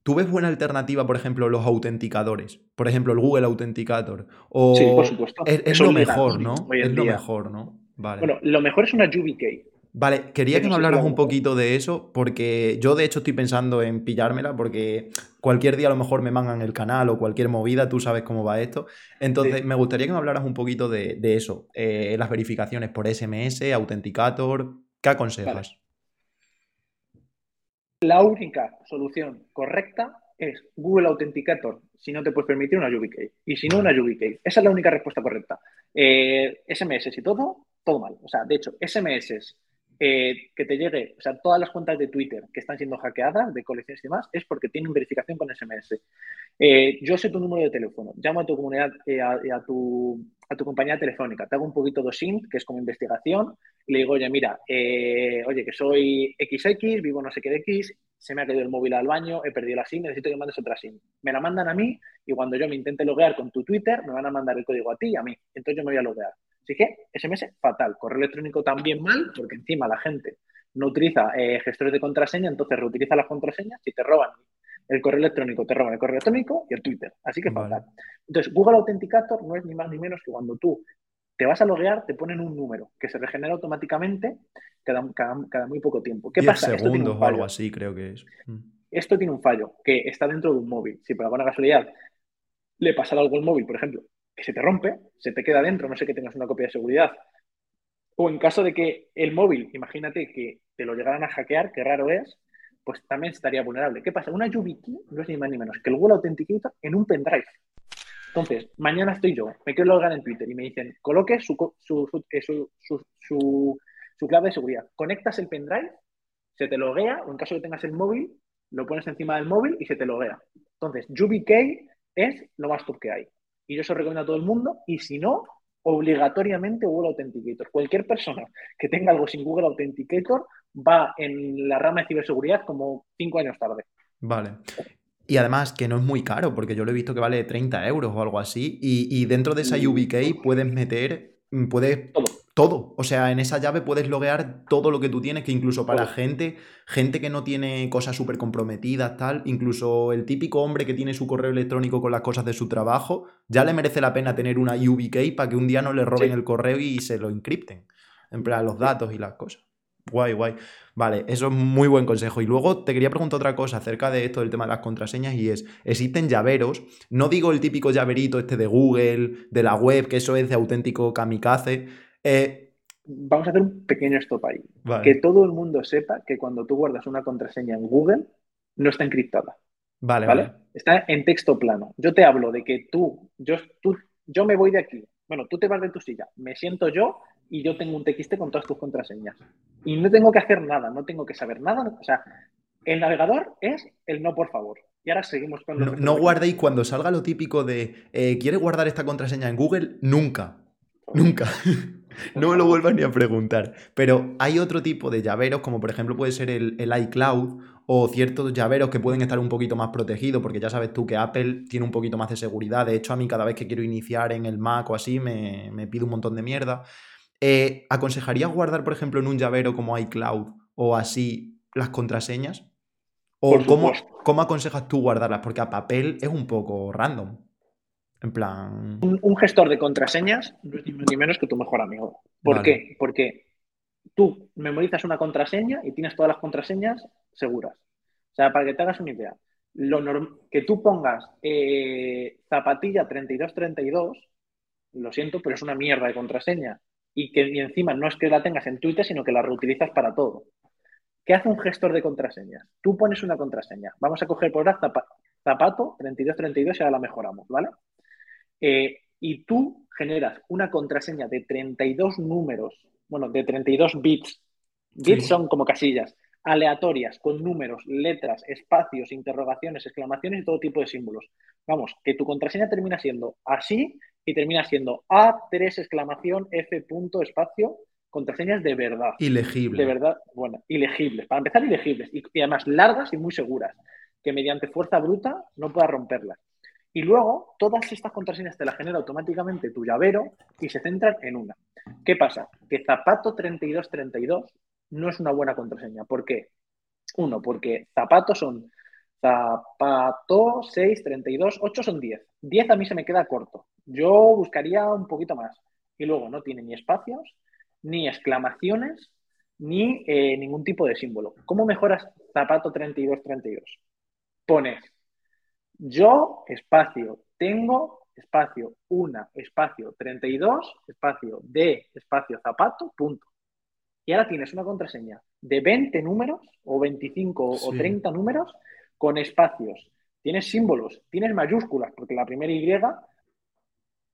¿tú ves buena alternativa, por ejemplo, los autenticadores? Por ejemplo, el Google Authenticator. O Sí, por supuesto. Es, lo mejor, ¿no? Es lo mejor, ¿no? Vale. Bueno, lo mejor es una YubiKey. Vale, quería que me hablaras un poquito de eso, porque yo de hecho estoy pensando en pillármela, porque cualquier día a lo mejor me mangan el canal o cualquier movida, tú sabes cómo va esto. Entonces, Sí. me gustaría que me hablaras un poquito de, de eso, eh, las verificaciones por SMS, Authenticator, ¿qué aconsejas? La única solución correcta es Google Authenticator si no te puedes permitir una YubiKey. Y si no, una YubiKey. Esa es la única respuesta correcta. Eh, SMS y todo, todo mal. O sea, de hecho, SMS eh, que te llegue, o sea, todas las cuentas de Twitter que están siendo hackeadas, de colecciones y demás, es porque tienen verificación con SMS. Eh, yo sé tu número de teléfono, llamo a tu comunidad, eh, a, tu, a tu compañía telefónica, te hago un poquito de SIM, que es como investigación, y le digo, oye, mira, eh, oye, que soy XX, vivo no sé qué de X, se me ha caído el móvil al baño, he perdido la SIM, necesito que mandes otra SIM. Me la mandan a mí y cuando yo me intente loguear con tu Twitter, me van a mandar el código a ti y a mí. Entonces yo me voy a loguear. Así que SMS fatal, correo electrónico también mal, porque encima la gente no utiliza eh, gestores de contraseña, entonces reutiliza las contraseñas y te roban el correo electrónico, te roban el correo electrónico y el Twitter. Así que Vale. fatal. Entonces, Google Authenticator no es ni más ni menos que cuando tú te vas a loguear, te ponen un número que se regenera automáticamente cada, cada, cada muy poco tiempo. ¿Qué 10 pasa? Esto tiene segundos un o algo así, creo que es. Mm. Esto tiene un fallo, que está dentro de un móvil. Si por alguna casualidad le pasa algo al móvil, por ejemplo, se te rompe, se te queda dentro, no sé que tengas una copia de seguridad, o en caso de que el móvil, imagínate que te lo llegaran a hackear, que raro es, pues también estaría vulnerable. ¿Qué pasa? Una YubiKey no es ni más ni menos que el Google Authenticator en un pendrive. Entonces, mañana estoy yo, me quiero logar en Twitter y me dicen, coloque su, eh, su- su- su- su clave de seguridad. Conectas el pendrive, se te loguea, o en caso de que tengas el móvil, lo pones encima del móvil y se te loguea. Entonces, YubiK es lo más top que hay. Y yo eso recomiendo a todo el mundo. Y si no, obligatoriamente Google Authenticator. Cualquier persona que tenga algo sin Google Authenticator va en la rama de ciberseguridad como cinco años tarde. Vale. Y además que no es muy caro, porque yo lo he visto que vale 30 euros o algo así. Y, dentro de esa UBK puedes meter, mm, puedes todo. Todo. O sea, en esa llave puedes loguear todo lo que tú tienes, que incluso para gente, gente que no tiene cosas súper comprometidas, tal, incluso el típico hombre que tiene su correo electrónico con las cosas de su trabajo, ya le merece la pena tener una UBK para que un día no le roben el correo y se lo encripten. En plan, los datos y las cosas. Guay, guay. Vale, eso es muy buen consejo. Y luego te quería preguntar otra cosa acerca de esto del tema de las contraseñas y es, existen llaveros, no digo el típico llaverito este de Google, de la web, que eso es de auténtico kamikaze. Eh, Vamos a hacer un pequeño stop ahí. Que todo el mundo sepa que cuando tú guardas una contraseña en Google, no está encriptada. Vale, vale. Está en texto plano. Yo te hablo de que tú, yo, tú, yo me voy de aquí. Bueno, tú te vas de tu silla, me siento yo y yo tengo un TXT con todas tus contraseñas. Y no tengo que hacer nada, no tengo que saber nada. O sea, el navegador es el no, por favor. Y ahora seguimos con No, no guardéis cuando salga lo típico de eh, ¿quieres guardar esta contraseña en Google? Nunca. Nunca. <laughs> no me lo vuelvas ni a preguntar. Pero hay otro tipo de llaveros, como por ejemplo puede ser el, el iCloud o ciertos llaveros que pueden estar un poquito más protegidos, porque ya sabes tú que Apple tiene un poquito más de seguridad. De hecho, a mí cada vez que quiero iniciar en el Mac o así, me, me pide un montón de mierda. Eh, ¿Aconsejarías guardar, por ejemplo, en un llavero como iCloud o así las contraseñas? ¿O cómo, cómo, aconsejas tú guardarlas? Porque a papel es un poco random. En plan. Un, gestor de contraseñas no es ni menos que tu mejor amigo. ¿Por qué? Porque tú memorizas una contraseña y tienes todas las contraseñas seguras. O sea, para que te hagas una idea, lo que tú pongas eh, zapatilla 3232, lo siento, pero es una mierda de contraseña y que y encima no es que la tengas en Twitter, sino que la reutilizas para todo. ¿Qué hace un gestor de contraseñas? Tú pones una contraseña. Vamos a coger por ahora zapato 3232 y ahora la mejoramos, ¿vale? Eh, y tú generas una contraseña de 32 números, bueno, de 32 bits. Bits son como casillas aleatorias con números, letras, espacios, interrogaciones, exclamaciones y todo tipo de símbolos. Vamos, que tu contraseña termina siendo así y termina siendo A3 exclamación F punto espacio, contraseñas de verdad. Ilegibles. De verdad, bueno, ilegibles. Para empezar, ilegibles. Y, además largas y muy seguras, que mediante fuerza bruta no puedas romperlas. Y luego, todas estas contraseñas te las genera automáticamente tu llavero y se centran en una. ¿Qué pasa? Que zapato 3232 no es una buena contraseña. ¿Por qué? Uno, porque zapatos son zapato 6, 32, 8 son 10. 10 a mí se me queda corto. Yo buscaría un poquito más. Y luego no tiene ni espacios, ni exclamaciones, ni eh, ningún tipo de símbolo. ¿Cómo mejoras zapato 32, 32? Pones yo, espacio, tengo, espacio, una, espacio, 32, espacio, de, espacio, zapato, punto. Y ahora tienes una contraseña de 20 números o 25 o 30 números con espacios. Tienes símbolos, tienes mayúsculas, porque la primera Y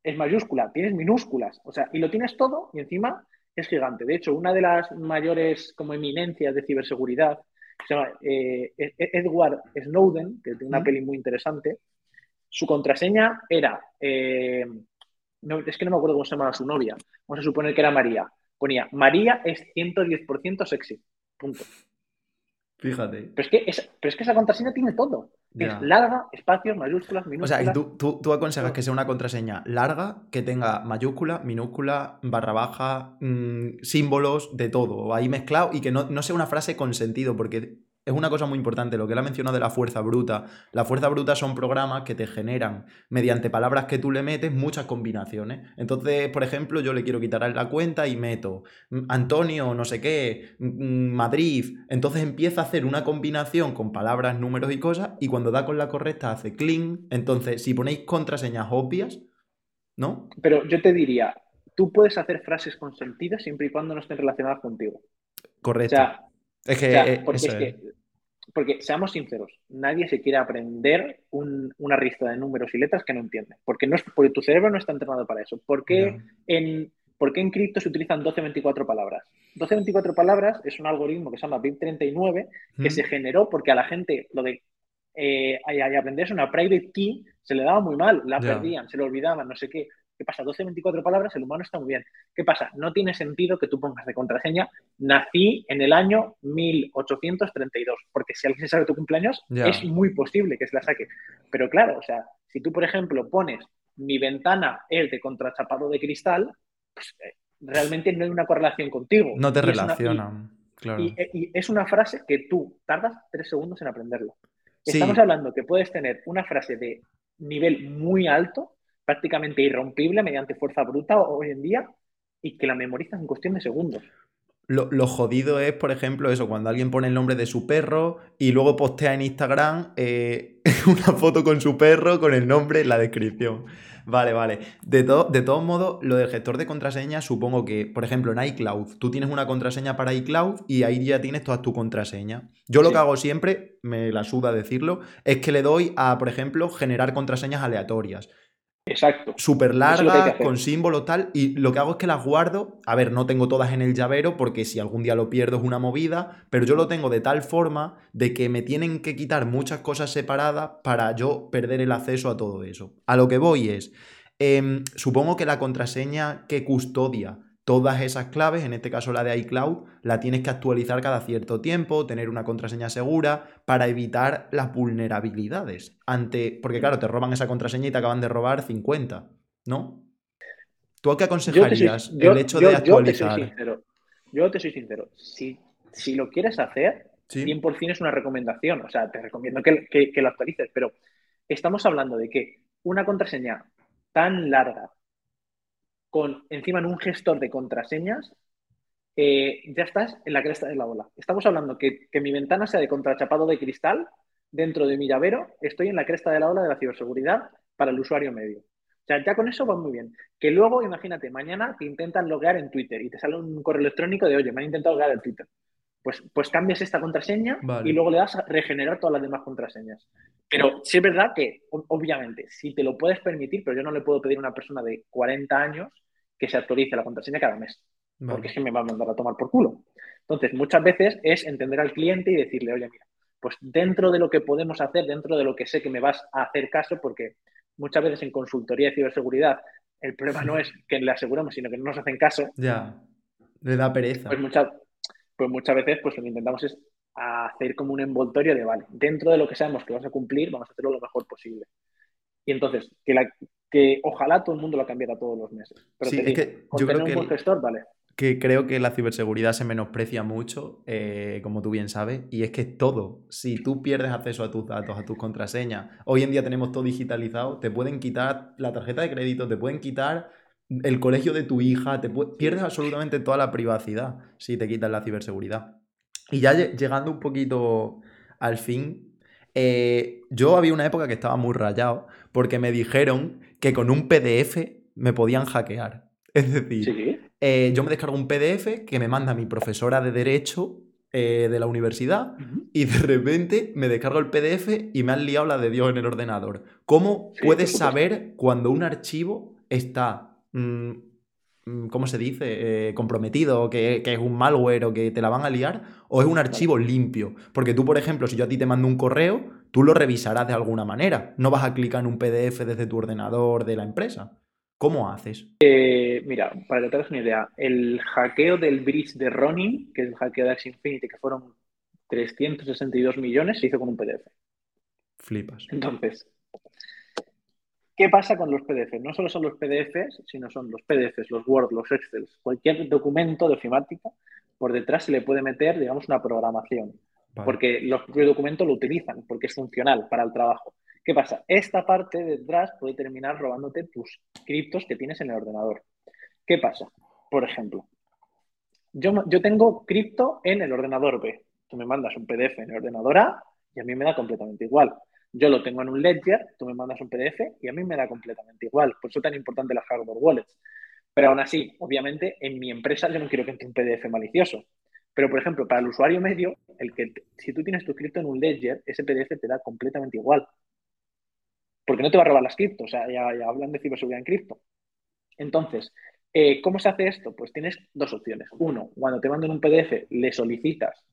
es mayúscula, tienes minúsculas, o sea, y lo tienes todo y encima es gigante. De hecho, una de las mayores como eminencias de ciberseguridad se llama eh, e-, e-, Edward Snowden, que tiene una peli muy interesante. Su contraseña era, eh, es que no me acuerdo cómo se llamaba su novia, vamos a suponer que era María. Ponía, María es 110% sexy. Punto. Fíjate. Pero es que, pero es que esa contraseña tiene todo. Es larga, espacios, mayúsculas, minúsculas. O sea, tú, tú, tú, aconsejas que sea una contraseña larga, que tenga mayúscula, minúscula, barra baja, mm, símbolos, de todo, ahí mezclado, y que no, no sea una frase con sentido, porque es una cosa muy importante, lo que él ha mencionado de la fuerza bruta. La fuerza bruta son programas que te generan, mediante palabras que tú le metes, muchas combinaciones. Entonces, por ejemplo, yo le quiero quitar la cuenta y meto mm, Antonio, no sé qué, mm, Madrid. Entonces empieza a hacer una combinación con palabras, números y cosas, y cuando da con la correcta hace clean. Entonces, si ponéis contraseñas obvias, ¿no? Pero yo te diría, tú puedes hacer frases con sentido siempre y cuando no estén relacionadas contigo. Correcto. Es que, porque, seamos sinceros, nadie se quiere aprender una lista de números y letras que no entiende. Porque, no es, porque tu cerebro no está entrenado para eso. ¿Por qué, en, ¿Por en cripto se utilizan 1224 palabras? 1224 palabras es un algoritmo que se llama BIP39 que se generó porque a la gente lo de eh, y, aprenderse una private key se le daba muy mal, la perdían, se le olvidaban, no sé qué. ¿Qué pasa? 12, 24 palabras, el humano está muy bien. ¿Qué pasa? No tiene sentido que tú pongas de contraseña, nací en el año 1832, porque si alguien sabe tu cumpleaños, es muy posible que se la saque. Pero claro, o sea, si tú, por ejemplo, pones mi ventana es de contrachapado de cristal, pues eh, realmente no hay una correlación contigo. No te relacionan, claro. Y, es una frase que tú tardas tres segundos en aprenderlo. Estamos hablando que puedes tener una frase de nivel muy alto prácticamente irrompible mediante fuerza bruta hoy en día y que la memorizas en cuestión de segundos. Lo, jodido es, por ejemplo, eso, cuando alguien pone el nombre de su perro y luego postea en Instagram eh, <laughs> una foto con su perro con el nombre en la descripción. Vale, vale. De, de todos modos, lo del gestor de contraseñas, supongo que, por ejemplo, en iCloud, tú tienes una contraseña para iCloud y ahí ya tienes toda tu contraseña. Yo lo que hago siempre, me la suda decirlo, es que le doy a, por ejemplo, generar contraseñas aleatorias. Exacto. Súper larga, con símbolo tal, y lo que hago es que las guardo, a ver, no tengo todas en el llavero porque si algún día lo pierdo es una movida, pero yo lo tengo de tal forma de que me tienen que quitar muchas cosas separadas para yo perder el acceso a todo eso. A lo que voy es, em, supongo que la contraseña que custodia todas esas claves, en este caso la de iCloud, la tienes que actualizar cada cierto tiempo, tener una contraseña segura para evitar las vulnerabilidades. Ante, porque claro, te roban esa contraseña y te acaban de robar 50, ¿no? ¿Tú qué aconsejarías el hecho de actualizar? Yo te soy sincero. Yo te soy sincero. Si, si lo quieres hacer, 100% es una recomendación. O sea, te recomiendo que, que lo actualices. Pero estamos hablando de que una contraseña tan larga, con encima en un gestor de contraseñas, eh, ya estás en la cresta de la ola. Estamos hablando que, mi ventana sea de contrachapado de cristal dentro de mi llavero, estoy en la cresta de la ola de la ciberseguridad para el usuario medio. O sea, ya con eso va muy bien. Que luego, imagínate, mañana te intentan loguear en Twitter y te sale un correo electrónico de, oye, me han intentado loguear en Twitter. Pues, pues cambias esta contraseña y luego le das a regenerar todas las demás contraseñas. Pero sí es verdad que, obviamente, si te lo puedes permitir, pero yo no le puedo pedir a una persona de 40 años que se actualice la contraseña cada mes, porque es que me va a mandar a tomar por culo. Entonces, muchas veces es entender al cliente y decirle, oye, mira, pues dentro de lo que podemos hacer, dentro de lo que sé que me vas a hacer caso, porque muchas veces en consultoría de ciberseguridad el problema <laughs> no es que le aseguremos, sino que no nos hacen caso. Ya, le da pereza. Pues, muchas, pues muchas veces pues lo que intentamos es hacer como un envoltorio de, vale, dentro de lo que sabemos que vas a cumplir, vamos a hacerlo lo mejor posible. Y entonces, que, la, que ojalá todo el mundo lo cambiara todos los meses. Pero sí, es que yo creo que, un gestor, vale. que creo que la ciberseguridad se menosprecia mucho, eh, como tú bien sabes, y es que todo, si tú pierdes acceso a tus datos, a tus contraseñas, hoy en día tenemos todo digitalizado, te pueden quitar la tarjeta de crédito, te pueden quitar el colegio de tu hija, te pierdes absolutamente toda la privacidad si te quitas la ciberseguridad. Y ya llegando un poquito al fin, eh, yo había una época que estaba muy rayado porque me dijeron que con un PDF me podían hackear. <laughs> Es decir, eh, yo me descargo un PDF que me manda mi profesora de Derecho eh, de la universidad y de repente me descargo el PDF y me han liado la de Dios en el ordenador. ¿Cómo puedes saber cuando un archivo está ¿cómo se dice? Eh, comprometido, que, que, es un malware o que te la van a liar, o es un archivo limpio. Porque tú, por ejemplo, si yo a ti te mando un correo, tú lo revisarás de alguna manera. No vas a clicar en un PDF desde tu ordenador de la empresa. ¿Cómo haces? Eh, mira, para que te hagas una idea, el hackeo del bridge de Ronin, que es el hackeo de Axie Infinity, que fueron 362 millones, se hizo con un PDF. Flipas. Entonces, ¿Qué pasa con los PDFs? No solo son los PDFs, sino son los PDFs, los Word, los Excel, cualquier documento de ofimática, por detrás se le puede meter, digamos, una programación. Porque los propios documentos lo utilizan, porque es funcional para el trabajo. ¿Qué pasa? Esta parte de detrás puede terminar robándote tus criptos que tienes en el ordenador. ¿Qué pasa? Por ejemplo, yo, yo tengo cripto en el ordenador B. Tú me mandas un PDF en el ordenador A y a mí me da completamente igual. Yo lo tengo en un ledger, tú me mandas un PDF y a mí me da completamente igual. Por eso es tan importante las hardware wallets. Pero aún así, obviamente, en mi empresa yo no quiero que entre un PDF malicioso. Pero, por ejemplo, para el usuario medio, el que si tú tienes tu cripto en un ledger, ese PDF te da completamente igual. Porque no te va a robar las cripto, o sea, ya, hablan de ciberseguridad en cripto. Entonces, eh, ¿cómo se hace esto? Pues tienes dos opciones. Uno, cuando te mandan un PDF, le solicitas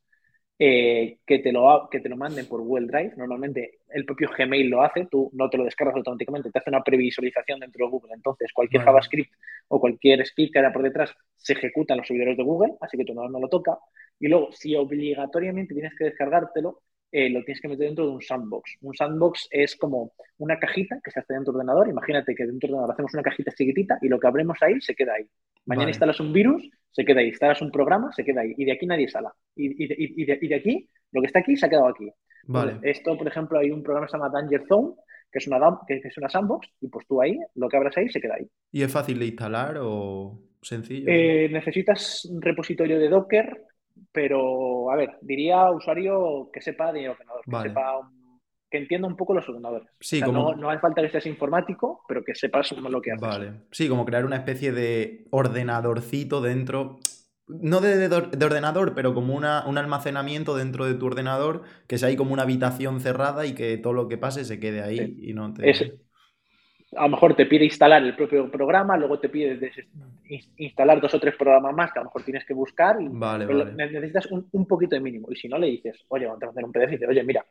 eh, que, te lo, que te lo manden por Google Drive. Normalmente el propio Gmail lo hace, tú no te lo descargas automáticamente, te hace una previsualización dentro de Google. Entonces, cualquier JavaScript o cualquier script que haya por detrás se ejecuta en los servidores de Google, así que tu no lo toca. Y luego, si obligatoriamente tienes que descargártelo, eh, lo tienes que meter dentro de un sandbox. Un sandbox es como una cajita que se hace dentro del ordenador. Imagínate que dentro del ordenador hacemos una cajita chiquitita y lo que abrimos ahí se queda ahí. Mañana instalas un virus, se queda ahí. Instalas un programa, se queda ahí. Y de aquí nadie sala. Y, y, de, aquí, lo que está aquí se ha quedado aquí. Vale. esto, por ejemplo, hay un programa que se llama Danger Zone, que es, una, que es una sandbox, y pues tú ahí, lo que abras ahí, se queda ahí. ¿Y es fácil de instalar o sencillo? Eh, necesitas un repositorio de Docker, pero, a ver, diría usuario que sepa de ordenador, que sepa, que entienda un poco los ordenadores. Sí, no, no, hace falta que seas informático, pero que sepas lo que haces. Vale. Sí, como crear una especie de ordenadorcito dentro. No de, ordenador, pero como una, un almacenamiento dentro de tu ordenador, que sea ahí como una habitación cerrada y que todo lo que pase se quede ahí y no te a lo mejor te pide instalar el propio programa, luego te pide instalar dos o tres programas más que a lo mejor tienes que buscar y vale, necesitas un, poquito de mínimo. Y si no, le dices, oye, vamos a hacer un PDF y dices, oye, mira,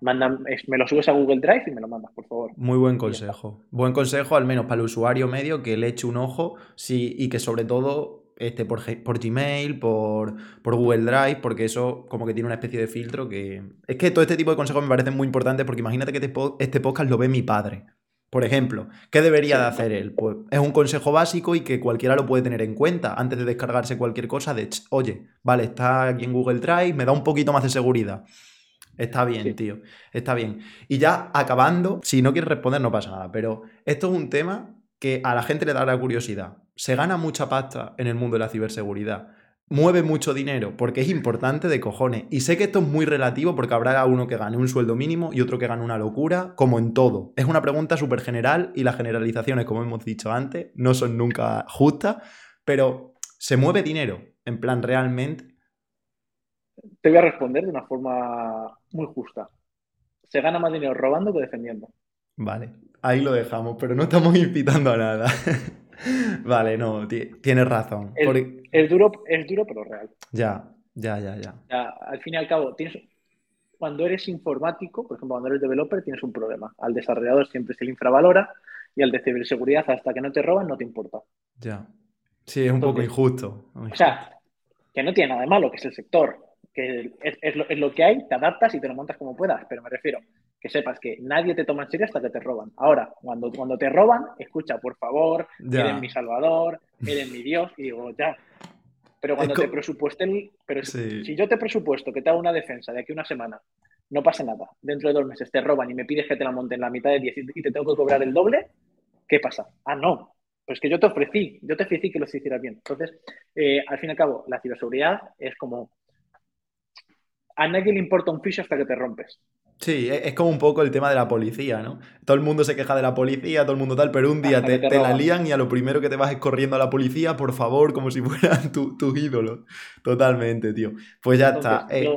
me lo subes a Google Drive y me lo mandas, por favor. Muy buen consejo. Buen consejo, al menos para el usuario medio, que le eche un ojo sí, y que sobre todo este, por, por Gmail, por, por, Google Drive, porque eso como que tiene una especie de filtro que... Es que todo este tipo de consejos me parecen muy importantes porque imagínate que este, este podcast lo ve mi padre. Por ejemplo, ¿qué debería de hacer él? Pues es un consejo básico y que cualquiera lo puede tener en cuenta antes de descargarse cualquier cosa de, oye, vale, está aquí en Google Drive, me da un poquito más de seguridad. Está bien, tío, está bien. Y ya acabando, si no quieres responder no pasa nada, pero esto es un tema que a la gente le dará curiosidad. Se gana mucha pasta en el mundo de la ciberseguridad mueve mucho dinero, porque es importante de cojones. Y sé que esto es muy relativo porque habrá uno que gane un sueldo mínimo y otro que gane una locura, como en todo. Es una pregunta súper general y las generalizaciones, como hemos dicho antes, no son nunca justas, pero se mueve dinero, en plan realmente. Te voy a responder de una forma muy justa. Se gana más dinero robando que defendiendo. Vale, ahí lo dejamos, pero no estamos invitando a nada. <laughs> <laughs> vale, no, tienes razón. Es, duro, es duro, pero real. Ya, ya, ya, ya. Al fin y al cabo, tienes, cuando eres informático, por ejemplo, cuando eres developer, tienes un problema. Al desarrollador siempre se le infravalora y al de ciberseguridad, hasta que no te roban, no te importa. Ya. Sí, es un poco injusto. O sea, que no tiene nada de malo, que es el sector, que es, lo, es, lo, que hay, te adaptas y te lo montas como puedas, pero me refiero, que sepas que nadie te toma en serio hasta que te roban. Ahora, cuando, cuando te roban, escucha, por favor, eres mi salvador, eres mi Dios, y digo, ya. Pero cuando te presupuesten, pero si yo te presupuesto que te hago una defensa de aquí una semana, no pasa nada. Dentro de dos meses te roban y me pides que te la monte en la mitad de 10 y te tengo que cobrar el doble, ¿qué pasa? Ah, no. Pues que yo te ofrecí, yo te ofrecí que lo hicieras bien. Entonces, eh, al fin y al cabo, la ciberseguridad es como a nadie le importa un ficho hasta que te rompes. Sí, e-, es como un poco el tema de la policía, ¿no? Todo el mundo se queja de la policía, todo el mundo tal, pero un día te, la lían y a lo primero que te vas es corriendo a la policía, por favor, como si <laughs> fueran tus ídolos. Totalmente, tío. Pues ya está. Eh,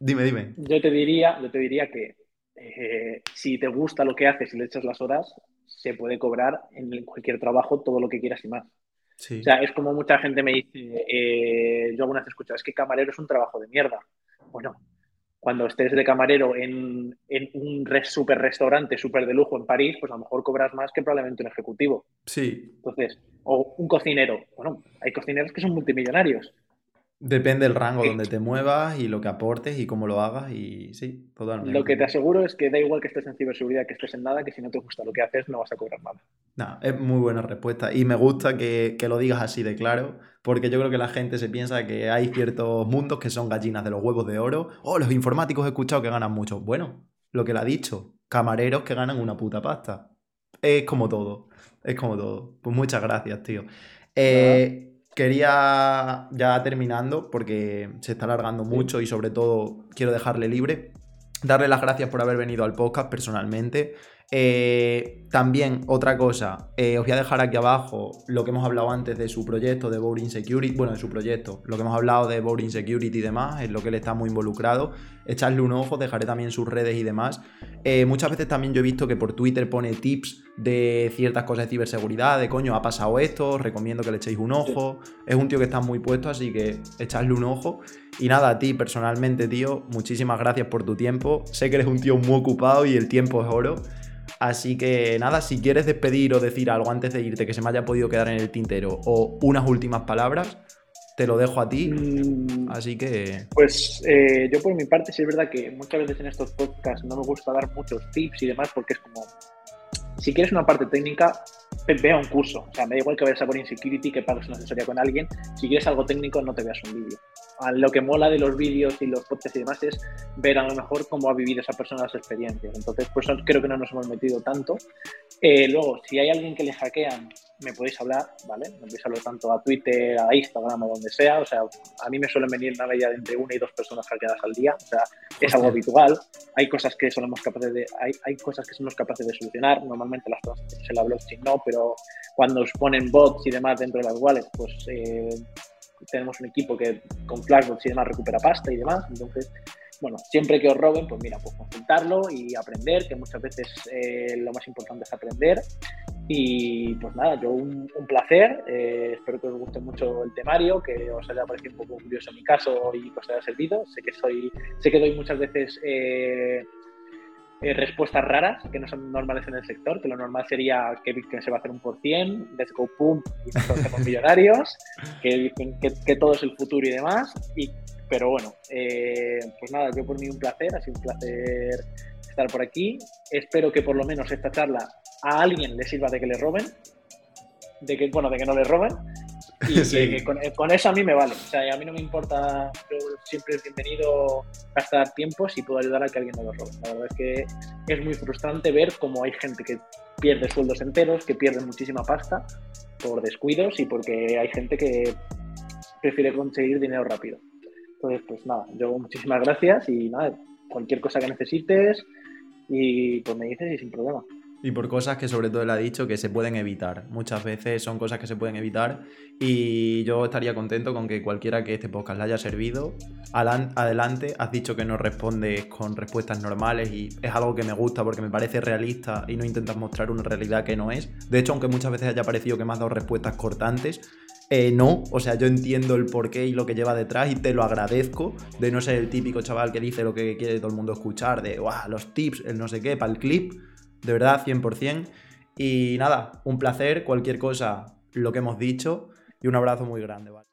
dime, dime. Yo te diría, yo te diría que eh, si te gusta lo que haces y le echas las horas, se puede cobrar en cualquier trabajo todo lo que quieras y más. Sí. O sea, es como mucha gente me dice, eh, yo alguna vez he escuchado, es que camarero es un trabajo de mierda. Bueno, cuando estés de camarero en, un super restaurante súper de lujo en París, pues a lo mejor cobras más que probablemente un ejecutivo. Sí. Entonces, o un cocinero. Bueno, hay cocineros que son multimillonarios. Depende del rango donde te muevas y lo que aportes y cómo lo hagas y sí, totalmente. Lo que te aseguro es que da igual que estés en ciberseguridad, que estés en nada, que si no te gusta lo que haces no vas a cobrar nada. No, es muy buena respuesta y me gusta que, que, lo digas así de claro, porque yo creo que la gente se piensa que hay ciertos mundos que son gallinas de los huevos de oro. Oh, los informáticos he escuchado que ganan mucho. Bueno, lo que le ha dicho, camareros que ganan una puta pasta. Es como todo, es como todo. Pues muchas gracias, tío. Eh, quería, ya terminando, porque se está alargando mucho y sobre todo quiero dejarle libre, darle las gracias por haber venido al podcast personalmente. Eh, también, otra cosa, eh, os voy a dejar aquí abajo lo que hemos hablado antes de su proyecto de Boring Security, bueno, de su proyecto, lo que hemos hablado de Boring Security y demás, en lo que él está muy involucrado. Echadle un ojo, dejaré también sus redes y demás. Eh, muchas veces también yo he visto que por Twitter pone tips de ciertas cosas de ciberseguridad, de coño, ha pasado esto, recomiendo que le echéis un ojo. Es un tío que está muy puesto, así que echadle un ojo. Y nada, a ti personalmente, tío, muchísimas gracias por tu tiempo. Sé que eres un tío muy ocupado y el tiempo es oro. Así que nada, si quieres despedir o decir algo antes de irte que se me haya podido quedar en el tintero o unas últimas palabras, te lo dejo a ti. Mm, Así que. Pues eh, yo por mi parte, sí es verdad que muchas veces en estos podcasts no me gusta dar muchos tips y demás porque es como. Si quieres una parte técnica, vea un curso. O sea, me da igual que vayas a por Insecurity, que pagues una asesoría con alguien. Si quieres algo técnico, no te veas un vídeo lo que mola de los vídeos y los podcasts y demás es ver a lo mejor cómo ha vivido esa persona las experiencias. Entonces, pues creo que no nos hemos metido tanto. Eh, luego, si hay alguien que le hackean, me podéis hablar, ¿vale? Me podéis hablar tanto a Twitter, a Instagram, a donde sea. O sea, a mí me suelen venir una media de entre una y dos personas hackeadas al día. O sea, es algo habitual. Hay cosas que somos capaces de, hay, hay cosas que somos capaces de solucionar. Normalmente las cosas en la blockchain no, pero cuando os ponen bots y demás dentro de las wallets, pues eh, tenemos un equipo que con Flashbox y demás recupera pasta y demás. Entonces, bueno, siempre que os roben, pues mira, pues consultarlo y aprender, que muchas veces eh, lo más importante es aprender. Y pues nada, yo un, placer, eh, espero que os guste mucho el temario, que os haya parecido un poco curioso mi caso y que os haya servido. Sé que soy, sé que doy muchas veces eh, eh, respuestas raras que no son normales en el sector, que lo normal sería que Bitcoin se va a hacer un por cien, let's go pum, y nos hacemos <laughs> millonarios, que, que, todo es el futuro y demás. Y, pero bueno, eh, pues nada, yo por mí un placer, ha sido un placer estar por aquí. Espero que por lo menos esta charla a alguien le sirva de que le roben, de que, bueno, de que no le roben y <laughs> con, eso a mí me vale. O sea, a mí no me importa, yo siempre es bienvenido gastar tiempo si puedo ayudar a que alguien no lo robe. La verdad es que es muy frustrante ver cómo hay gente que pierde sueldos enteros, que pierde muchísima pasta por descuidos y porque hay gente que prefiere conseguir dinero rápido. Entonces, pues nada, yo muchísimas gracias y nada, cualquier cosa que necesites y pues me dices y sin problema. Y por cosas que sobre todo él ha dicho que se pueden evitar. Muchas veces son cosas que se pueden evitar y yo estaría contento con que cualquiera que este podcast le haya servido. Adelante, has dicho que no respondes con respuestas normales y es algo que me gusta porque me parece realista y no intentas mostrar una realidad que no es. De hecho, aunque muchas veces haya parecido que me has dado respuestas cortantes, eh, no, o sea, yo entiendo el porqué y lo que lleva detrás y te lo agradezco de no ser el típico chaval que dice lo que quiere todo el mundo escuchar, de los tips, el no sé qué, para el clip de verdad, 100%. Y nada, un placer, cualquier cosa, lo que hemos dicho, y un abrazo muy grande, ¿vale?